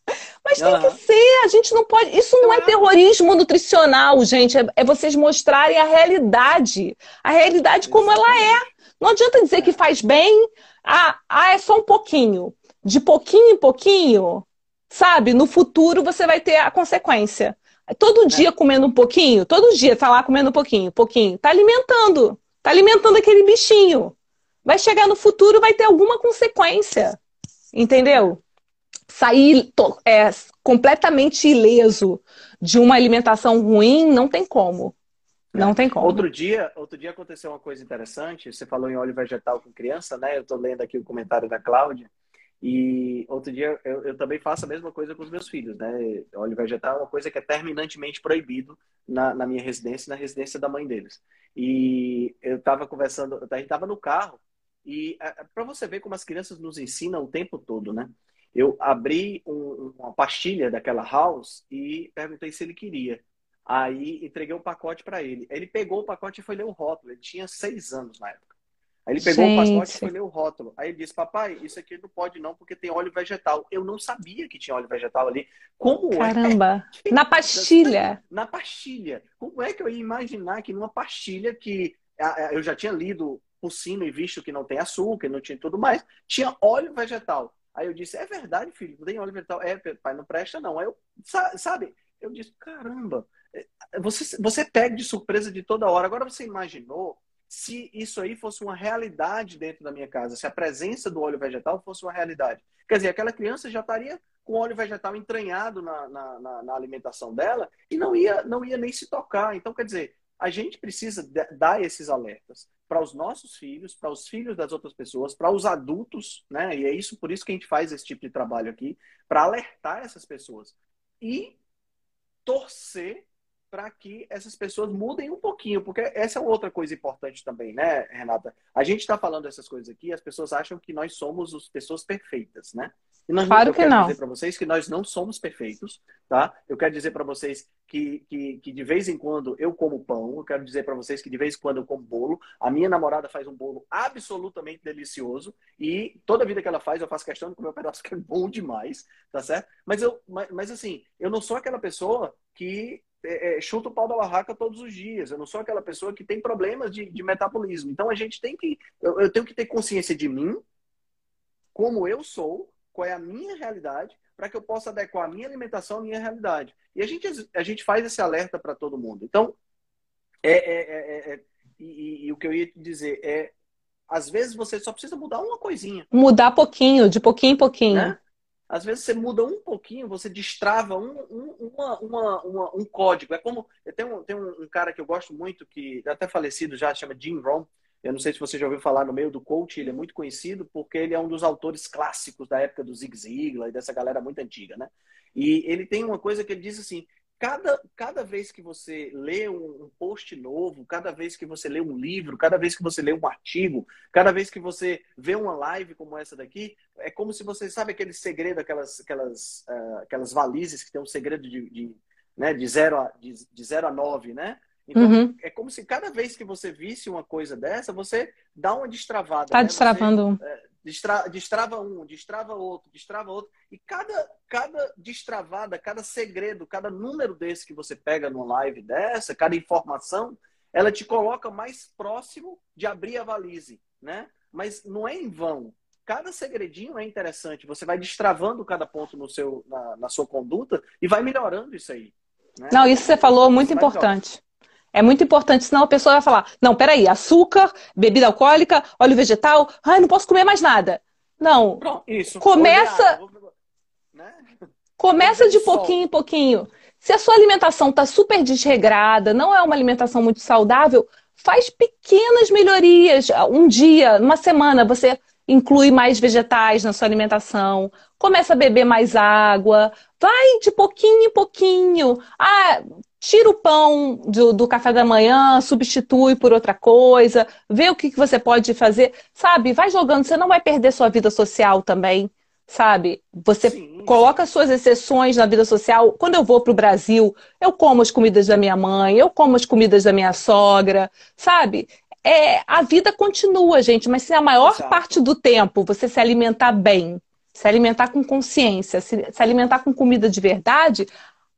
mas tem que ser, a gente não pode. Isso não é terrorismo nutricional, gente. É, é vocês mostrarem a realidade. A realidade como ela é. Não adianta dizer que faz bem. Ah, ah, é só um pouquinho. De pouquinho em pouquinho, sabe? No futuro você vai ter a consequência. Todo é. dia comendo um pouquinho, todo dia tá lá comendo um pouquinho, pouquinho. Tá alimentando. Tá alimentando aquele bichinho. Vai chegar no futuro, vai ter alguma consequência. Entendeu? Sair é, completamente ileso de uma alimentação ruim, não tem como. Não tem como. Outro dia, outro dia aconteceu uma coisa interessante. Você falou em óleo vegetal com criança, né? Eu estou lendo aqui o comentário da Cláudia. E outro dia eu, eu, também faço a mesma coisa com os meus filhos, né? Óleo vegetal é uma coisa que é terminantemente proibido na, na minha residência, na residência da mãe deles. E eu estava conversando, a gente estava no carro e é, é para você ver como as crianças nos ensinam o tempo todo, né? Eu abri um, uma pastilha daquela house e perguntei se ele queria. Aí entreguei o um pacote para ele. Ele pegou o pacote e foi ler o rótulo. Ele tinha seis anos na época. Aí ele pegou Gente. o pacote e foi ler o rótulo. Aí ele disse, papai, isso aqui não pode não, porque tem óleo vegetal. Eu não sabia que tinha óleo vegetal ali. Como é Caramba! É? Na pastilha! Na pastilha. Como é que eu ia imaginar que numa pastilha que eu já tinha lido por cima e visto que não tem açúcar, não tinha tudo mais, tinha óleo vegetal. Aí eu disse, é verdade, filho, não tem óleo vegetal. É, pai, não presta não. Aí eu, sabe, eu disse, caramba, é, você, você pega de surpresa de toda hora. Agora você imaginou se isso aí fosse uma realidade dentro da minha casa, se a presença do óleo vegetal fosse uma realidade. Quer dizer, aquela criança já estaria com óleo vegetal entranhado na, na, na, na alimentação dela e não ia, não ia nem se tocar. Então, quer dizer, a gente precisa dar esses alertas para os nossos filhos, para os filhos das outras pessoas, para os adultos, né? E é isso por isso que a gente faz esse tipo de trabalho aqui, para alertar essas pessoas e torcer para que essas pessoas mudem um pouquinho, porque essa é outra coisa importante também, né, Renata? A gente está falando essas coisas aqui, as pessoas acham que nós somos as pessoas perfeitas, né? E nós, claro que não. Eu quero dizer para vocês que nós não somos perfeitos, tá? Eu quero dizer para vocês que, que, que, de vez em quando eu como pão, eu quero dizer para vocês que de vez em quando eu como bolo. A minha namorada faz um bolo absolutamente delicioso e toda vida que ela faz eu faço questão de comer um pedaço que é bom demais, tá certo? Mas, eu, mas, mas assim, eu não sou aquela pessoa que é, é, chuta o pau da barraca todos os dias. Eu não sou aquela pessoa que tem problemas de, de metabolismo. Então a gente tem que. Eu, eu, tenho que ter consciência de mim, como eu sou, qual é a minha realidade, para que eu possa adequar a minha alimentação à minha realidade. E a gente, a gente faz esse alerta para todo mundo. Então, é, é, é, é e, e, e, o que eu ia te dizer é. Às vezes você só precisa mudar uma coisinha. Mudar pouquinho, de pouquinho em pouquinho. Né? Às vezes você muda um pouquinho, você destrava um, um, uma, uma, uma, um código. É como. Tem, um, tem um, cara que eu gosto muito, que é até falecido já, chama Jim Rohn. Eu não sei se você já ouviu falar no meio do coach, ele é muito conhecido porque ele é um dos autores clássicos da época do Zig Ziglar e dessa galera muito antiga, né? E ele tem uma coisa que ele diz assim: cada, cada vez que você lê um, um, post novo, cada vez que você lê um livro, cada vez que você lê um artigo, cada vez que você vê uma live como essa daqui, é como se você sabe aquele segredo, aquelas, aquelas, uh, aquelas valizes que tem um segredo de, de, né, de, zero a, de, de zero a nove, né? Então, uhum. é como se cada vez que você visse uma coisa dessa, você dá uma destravada. Tá né? destravando. Você, é, destra, destrava um, destrava outro, destrava outro. E cada, cada destravada, cada segredo, cada número desse que você pega numa live dessa, cada informação, ela te coloca mais próximo de abrir a valise, né? Mas não é em vão. Cada segredinho é interessante. Você vai destravando cada ponto no seu, na, na sua conduta e vai melhorando isso aí. Né? Não, isso você falou muito importante. É muito importante, senão a pessoa vai falar: não, peraí, açúcar, bebida alcoólica, óleo vegetal, ai, não posso comer mais nada. Não. Pronto, isso. Começa. Né? Começa de pouquinho em pouquinho. Se a sua alimentação está super desregrada, não é uma alimentação muito saudável, faz pequenas melhorias. Um dia, uma semana, você inclui mais vegetais na sua alimentação, começa a beber mais água, vai de pouquinho em pouquinho. Ah, tira o pão do, do, café da manhã, substitui por outra coisa, vê o que, que você pode fazer, sabe? Vai jogando, você não vai perder sua vida social também, sabe? Você sim, coloca suas exceções na vida social. Quando eu vou para o Brasil, eu como as comidas da minha mãe, eu como as comidas da minha sogra, sabe? É, a vida continua, gente, mas se a maior Exato. parte do tempo você se alimentar bem, se alimentar com consciência, se, se alimentar com comida de verdade,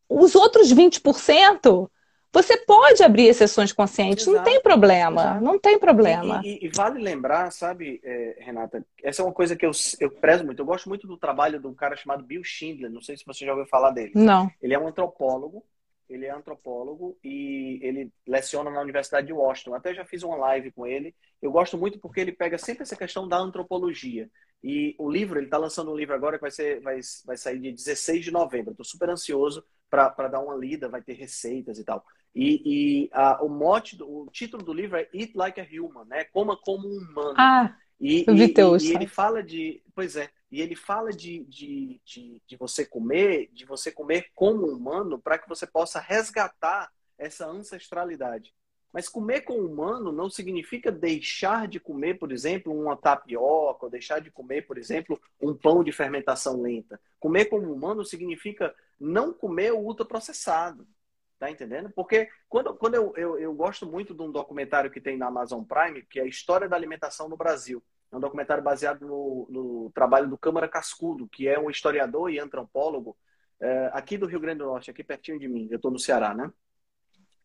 os outros 20%, você pode abrir exceções conscientes, exato, não tem problema, exato. não tem problema. E, e, e vale lembrar, sabe, é, Renata, essa é uma coisa que eu, eu prezo muito. Eu gosto muito do trabalho de um cara chamado Bill Schindler, não sei se você já ouviu falar dele. Não. Ele é um antropólogo, ele é antropólogo e ele leciona na Universidade de Washington. Até já fiz uma live com ele. Eu gosto muito porque ele pega sempre essa questão da antropologia. E o livro, ele está lançando um livro agora que vai, ser, vai, vai sair dia 16 de novembro. Estou super ansioso para dar uma lida, vai ter receitas e tal. E, e a, o mote, do, o título do livro é Eat Like a Human, né? Coma como um humano. Ah, e, eu vi teu, e, e ele fala de, pois é, e ele fala de, de, de, de você comer, de você comer como humano, para que você possa resgatar essa ancestralidade. Mas comer com humano não significa deixar de comer, por exemplo, uma tapioca, ou deixar de comer, por exemplo, um pão de fermentação lenta. Comer como humano significa não comer o ultraprocessado. Tá entendendo? Porque quando, quando eu, eu, eu, gosto muito de um documentário que tem na Amazon Prime, que é a História da Alimentação no Brasil. É um documentário baseado no, no trabalho do Câmara Cascudo, que é um historiador e antropólogo é, aqui do Rio Grande do Norte, aqui pertinho de mim. Eu estou no Ceará, né?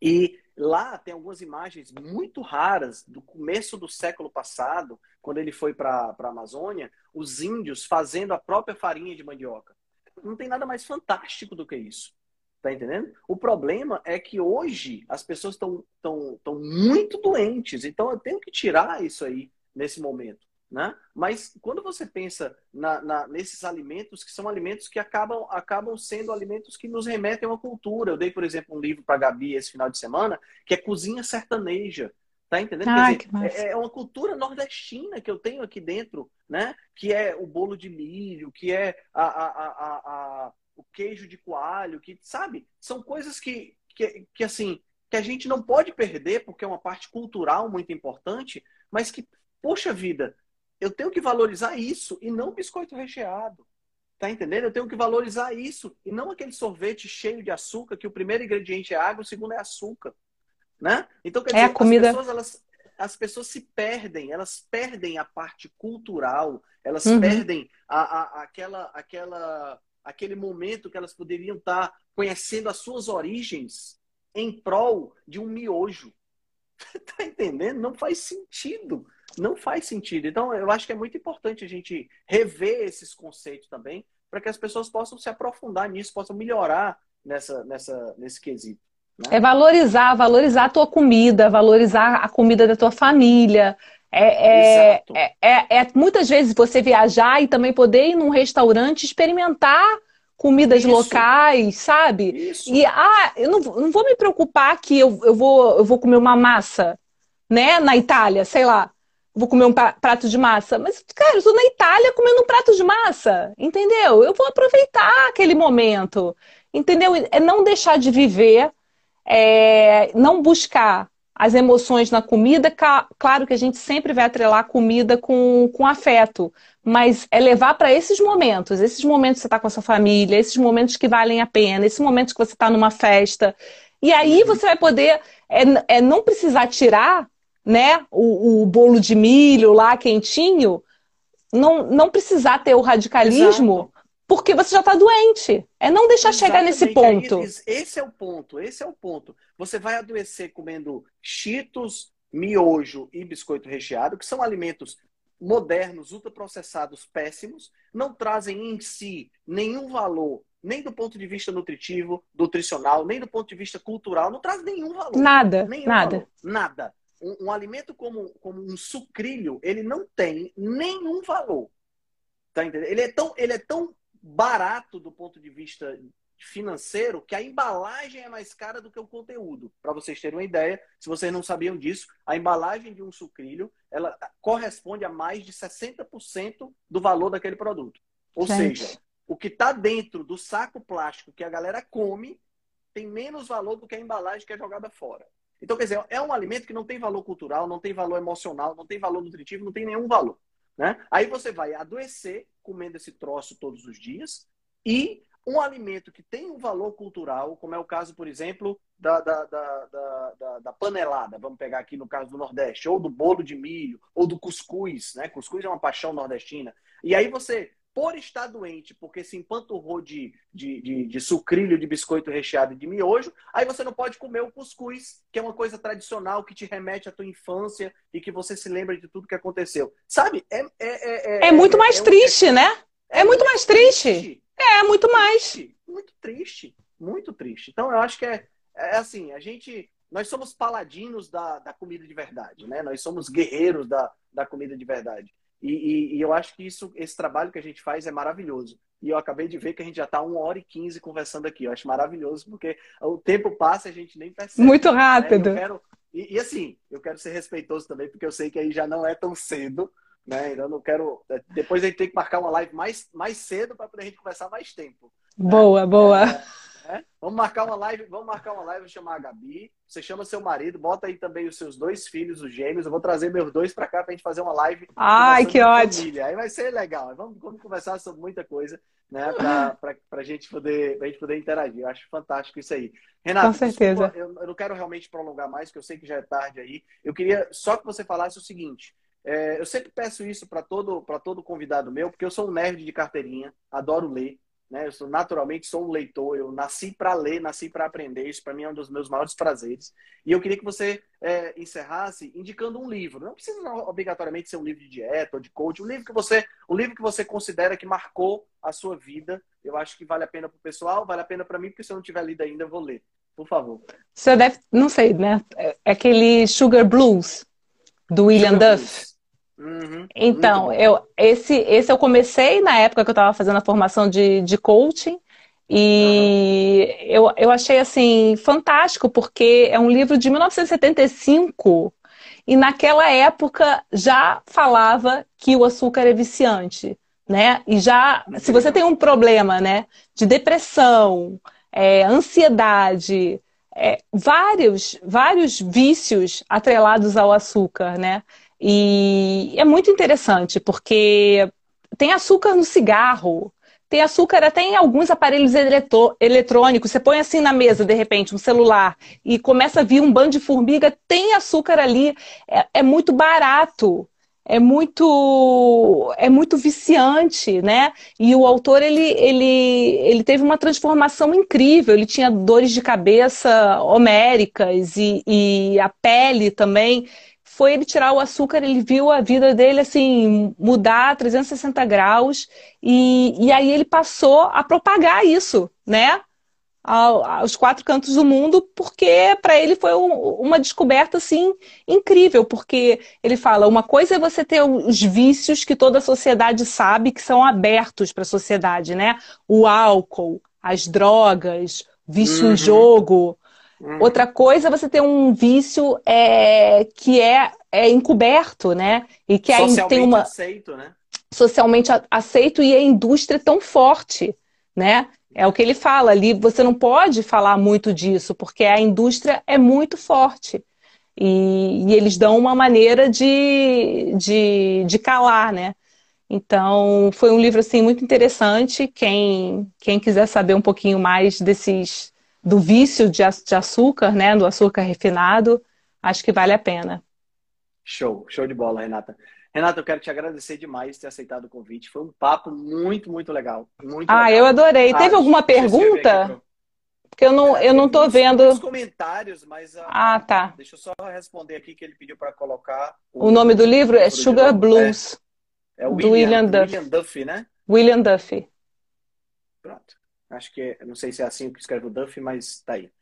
E lá tem algumas imagens muito raras do começo do século passado, quando ele foi para a Amazônia, os índios fazendo a própria farinha de mandioca. Não tem nada mais fantástico do que isso. Tá entendendo? O problema é que hoje as pessoas estão tão, tão muito doentes, então eu tenho que tirar isso aí nesse momento. Né? Mas quando você pensa na, na, nesses alimentos, que são alimentos que acabam, acabam sendo alimentos que nos remetem a uma cultura. Eu dei, por exemplo, um livro para a Gabi esse final de semana, que é Cozinha Sertaneja. Tá entendendo? Ai, dizer, é, é, uma cultura nordestina que eu tenho aqui dentro, né? Que é o bolo de milho, que é a, a, a, a o queijo de coalho, que, sabe? São coisas que, que, que, assim, que a gente não pode perder, porque é uma parte cultural muito importante, mas que, poxa vida, eu tenho que valorizar isso e não biscoito recheado. Tá entendendo? Eu tenho que valorizar isso e não aquele sorvete cheio de açúcar que o primeiro ingrediente é água, o segundo é açúcar, né? Então quer dizer, é a comida... as pessoas elas as pessoas se perdem, elas perdem a parte cultural, elas uhum. perdem a, a, aquela, aquela, aquele momento que elas poderiam estar conhecendo as suas origens em prol de um miojo. tá entendendo? Não faz sentido. Não faz sentido. Então, eu acho que é muito importante a gente rever esses conceitos também, para que as pessoas possam se aprofundar nisso, possam melhorar nessa, nessa, nesse quesito. Né? É valorizar, valorizar a tua comida, valorizar a comida da tua família. É, é, é, é, é, muitas vezes você viajar e também poder ir num restaurante experimentar comidas Isso. locais, sabe? Isso. E ah, eu não, não vou me preocupar que eu, eu, vou, eu vou comer uma massa, né, na Itália, sei lá vou comer um prato de massa. Mas, cara, eu tô na Itália comendo um prato de massa, entendeu? Eu vou aproveitar aquele momento, entendeu? É não deixar de viver, é não buscar as emoções na comida. Claro que a gente sempre vai atrelar a comida com, com afeto, mas é levar para esses momentos, esses momentos que você está com a sua família, esses momentos que valem a pena, esses momentos que você está numa festa. E aí uhum. você vai poder é, é, não precisar tirar né, o, o bolo de milho lá quentinho, não, não precisar ter o radicalismo, Exato. porque você já está doente. É não deixar Exatamente. chegar nesse ponto. Esse é o ponto, esse é o ponto. Você vai adoecer comendo cheetos, miojo e biscoito recheado, que são alimentos modernos, ultraprocessados, péssimos, não trazem em si nenhum valor, nem do ponto de vista nutritivo, nutricional, nem do ponto de vista cultural, não traz nenhum valor. Nada, nenhum nada. Valor, nada. Um, um, alimento como, como um sucrilho, ele não tem nenhum valor. Tá entendendo? Ele é tão, ele é tão barato do ponto de vista financeiro que a embalagem é mais cara do que o conteúdo. Para vocês terem uma ideia, se vocês não sabiam disso, a embalagem de um sucrilho ela corresponde a mais de 60% do valor daquele produto. Ou Gente. seja, o que está dentro do saco plástico que a galera come tem menos valor do que a embalagem que é jogada fora. Então, quer dizer, é um alimento que não tem valor cultural, não tem valor emocional, não tem valor nutritivo, não tem nenhum valor. Né? Aí você vai adoecer comendo esse troço todos os dias e um alimento que tem um valor cultural, como é o caso, por exemplo, da, da, da, da, da panelada, vamos pegar aqui no caso do Nordeste, ou do bolo de milho, ou do cuscuz, né? Cuscuz é uma paixão nordestina. E aí você, por estar doente, porque se empanturrou de, de, de, de sucrilho, de biscoito recheado e de miojo, aí você não pode comer o cuscuz, que é uma coisa tradicional que te remete à tua infância e que você se lembra de tudo que aconteceu. Sabe? É, é, é, é muito mais triste, né? É, muito mais triste. triste. É, muito mais. Muito triste, muito triste. Então eu acho que é, é assim, a gente. Nós somos paladinos da, da comida de verdade, né? Nós somos guerreiros da, da comida de verdade. E, e, e, eu acho que isso, esse trabalho que a gente faz é maravilhoso. E eu acabei de ver que a gente já está uma hora e quinze conversando aqui. Eu acho maravilhoso, porque o tempo passa e a gente nem percebe. Muito rápido. Né? Quero, e, e, assim, eu quero ser respeitoso também, porque eu sei que aí já não é tão cedo. Né? Então, eu não quero. É, depois a gente tem que marcar uma live mais, mais cedo para poder a gente conversar mais tempo. Boa, né? boa. É, é. Vamos marcar uma live, vamos marcar uma live, chamar a Gabi. Você chama seu marido, bota aí também os seus dois filhos, os gêmeos. Eu vou trazer meus dois para cá para a gente fazer uma live. Ai, que ótimo! Família. Aí vai ser legal. Vamos, vamos conversar sobre muita coisa, né? Para a gente poder, pra gente poder interagir. Eu acho fantástico isso aí. Renato, Com certeza. Desculpa, eu, eu não quero realmente prolongar mais, porque eu sei que já é tarde aí. Eu queria só que você falasse o seguinte. É, eu sempre peço isso para todo, todo convidado meu, porque eu sou um nerd de carteirinha, adoro ler. Né? Eu sou, naturalmente sou um leitor, eu nasci para ler, nasci para aprender. Isso para mim é um dos meus maiores prazeres. E eu queria que você é, encerrasse indicando um livro. Não precisa obrigatoriamente ser um livro de dieta ou de coach, um livro que você, um livro que você considera que marcou a sua vida. Eu acho que vale a pena para o pessoal, vale a pena para mim, porque se eu não tiver lido ainda, eu vou ler. Por favor. Você deve, não sei, né? É, é aquele Sugar Blues do William Sugar Duff. Blues. Uhum, então, eu, esse, esse eu comecei na época que eu estava fazendo a formação de, de coaching. E uhum. eu, eu achei assim fantástico, porque é um livro de 1975 e naquela época já falava que o açúcar é viciante, né? E já, se você tem um problema, né, de depressão, é, ansiedade, é, vários, vários vícios atrelados ao açúcar, né? E é muito interessante, porque tem açúcar no cigarro, tem açúcar até em alguns aparelhos eletrônicos. Você põe assim na mesa, de repente, um celular, e começa a vir um bando de formiga, tem açúcar ali. É, é muito barato é muito é muito viciante, né? E o autor ele, ele, ele teve uma transformação incrível. Ele tinha dores de cabeça homéricas e, e a pele também foi ele tirar o açúcar, ele viu a vida dele assim mudar 360 graus e, e aí ele passou a propagar isso, né? aos quatro cantos do mundo, porque para ele foi uma descoberta assim incrível, porque ele fala, uma coisa é você ter os vícios que toda a sociedade sabe que são abertos para a sociedade, né? O álcool, as drogas, vício uhum. em jogo, Hum. Outra coisa é você ter um vício é, que é, é encoberto, né? E que Socialmente tem uma aceito, né? Socialmente aceito e a indústria é tão forte, né? É o que ele fala ali. Você não pode falar muito disso porque a indústria é muito forte e, e eles dão uma maneira de, de, de calar, né? Então, foi um livro assim muito interessante. Quem, quem quiser saber um pouquinho mais desses do vício de, de açúcar, né? Do açúcar refinado, acho que vale a pena. Show, show de bola, Renata. Renata, eu quero te agradecer demais ter aceitado o convite. Foi um papo muito, muito legal. Muito ah, legal. eu adorei. Ah, Teve alguma pergunta? Porque eu não, eu não tô vendo. Os comentários, mas. Uh, ah, tá. Deixa eu só responder aqui que ele pediu para colocar. O, o, nome do livro é Sugar Blues. É, é o William, do William Duff. William Duffy, né? William Duffy. Pronto. Acho que, não sei se é assim que escreve o Duffy, mas tá aí.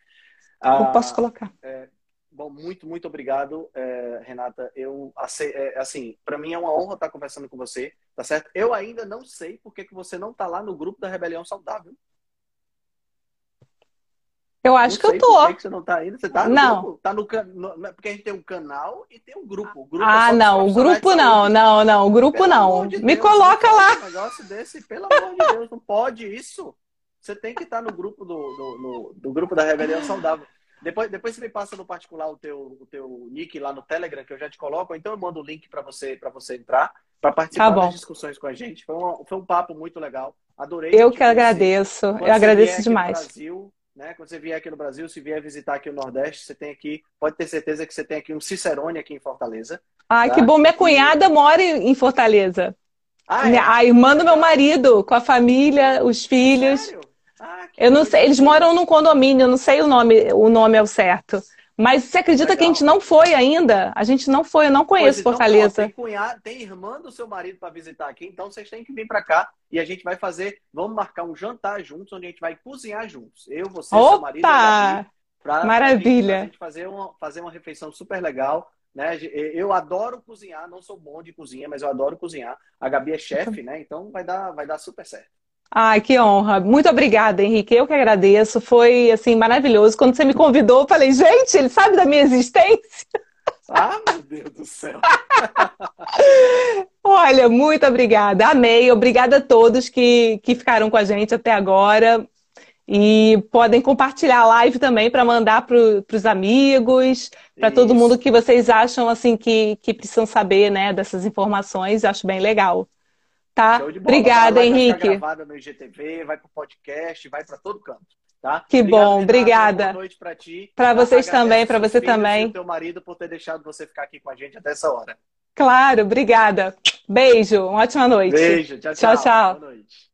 Eu uh, posso colocar. É, Bom, muito, muito obrigado, é, Renata. Eu, é, assim, para mim é uma honra estar conversando com você, tá certo? Eu ainda não sei por que, que você não tá lá no grupo da Rebelião Saudável. Eu acho que eu tô. Por que, que você não tá ainda? Você tá no não. grupo? Tá no, no, porque a gente tem um canal e tem um grupo. O grupo é ah, é não, o grupo não, não, não, o grupo pelo não. De Me coloca lá. Um negócio desse, pelo amor de Deus, não pode isso. Você tem que estar no grupo do, do, no, do grupo da Rebelião Saudável. Depois, depois você me passa no particular o teu, o teu nick lá no Telegram, que eu já te coloco, então eu mando o link para você, você entrar, para participar tá das discussões com a gente. Foi, uma, foi um papo muito legal. Adorei. Eu que agradeço. eu agradeço demais. Brasil, né? Quando você vier aqui no Brasil, se vier visitar aqui o Nordeste, você tem aqui, pode ter certeza que você tem aqui um Cicerone aqui em Fortaleza. Ai, tá? que bom. Minha cunhada mora em Fortaleza. Ah, é? A irmã do meu marido, com a família, os filhos. Sério? Ah, eu não sei, eles moram num condomínio, eu não sei o nome, o nome é o certo. Mas você acredita Legal. que a gente não foi ainda? A gente não foi, eu não conheço pois, então, Fortaleza. tem, cunhado, tem irmã do seu marido para visitar aqui, então vocês têm que vir para cá e a gente vai fazer, vamos marcar um jantar juntos, onde a gente vai cozinhar juntos. Eu, você, Opa! seu marido e Pra, Maravilha. Pra gente fazer uma, fazer uma refeição super legal. Né? Eu adoro cozinhar, não sou bom de cozinha, mas eu adoro cozinhar. A Gabi é chefe, né? Então vai dar, vai dar super certo. Ai, que honra. Muito obrigada, Henrique. Eu que agradeço. Foi, assim, maravilhoso. Quando você me convidou, eu falei, gente, ele sabe da minha existência? Ah, meu Deus do céu. Olha, muito obrigada. Amei. Obrigada a todos que, que ficaram com a gente até agora. E podem compartilhar a live também para mandar para os amigos, para todo mundo que vocês acham assim que, que precisam saber né, dessas informações. Eu acho bem legal. Tá? Obrigada, Henrique. Vai gravada no IGTV, vai para o podcast, vai para todo canto. Tá? Que Obrigado, bom, obrigada. Boa noite para ti. Para vocês também, para você também. E teu marido por ter deixado você ficar aqui com a gente até essa hora. Claro, obrigada. Beijo, uma ótima noite. Beijo, tchau, tchau. tchau, tchau. Boa noite.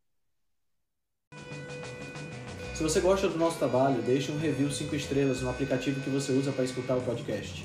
Se você gosta do nosso trabalho, deixe um review 5 estrelas no aplicativo que você usa para escutar o podcast.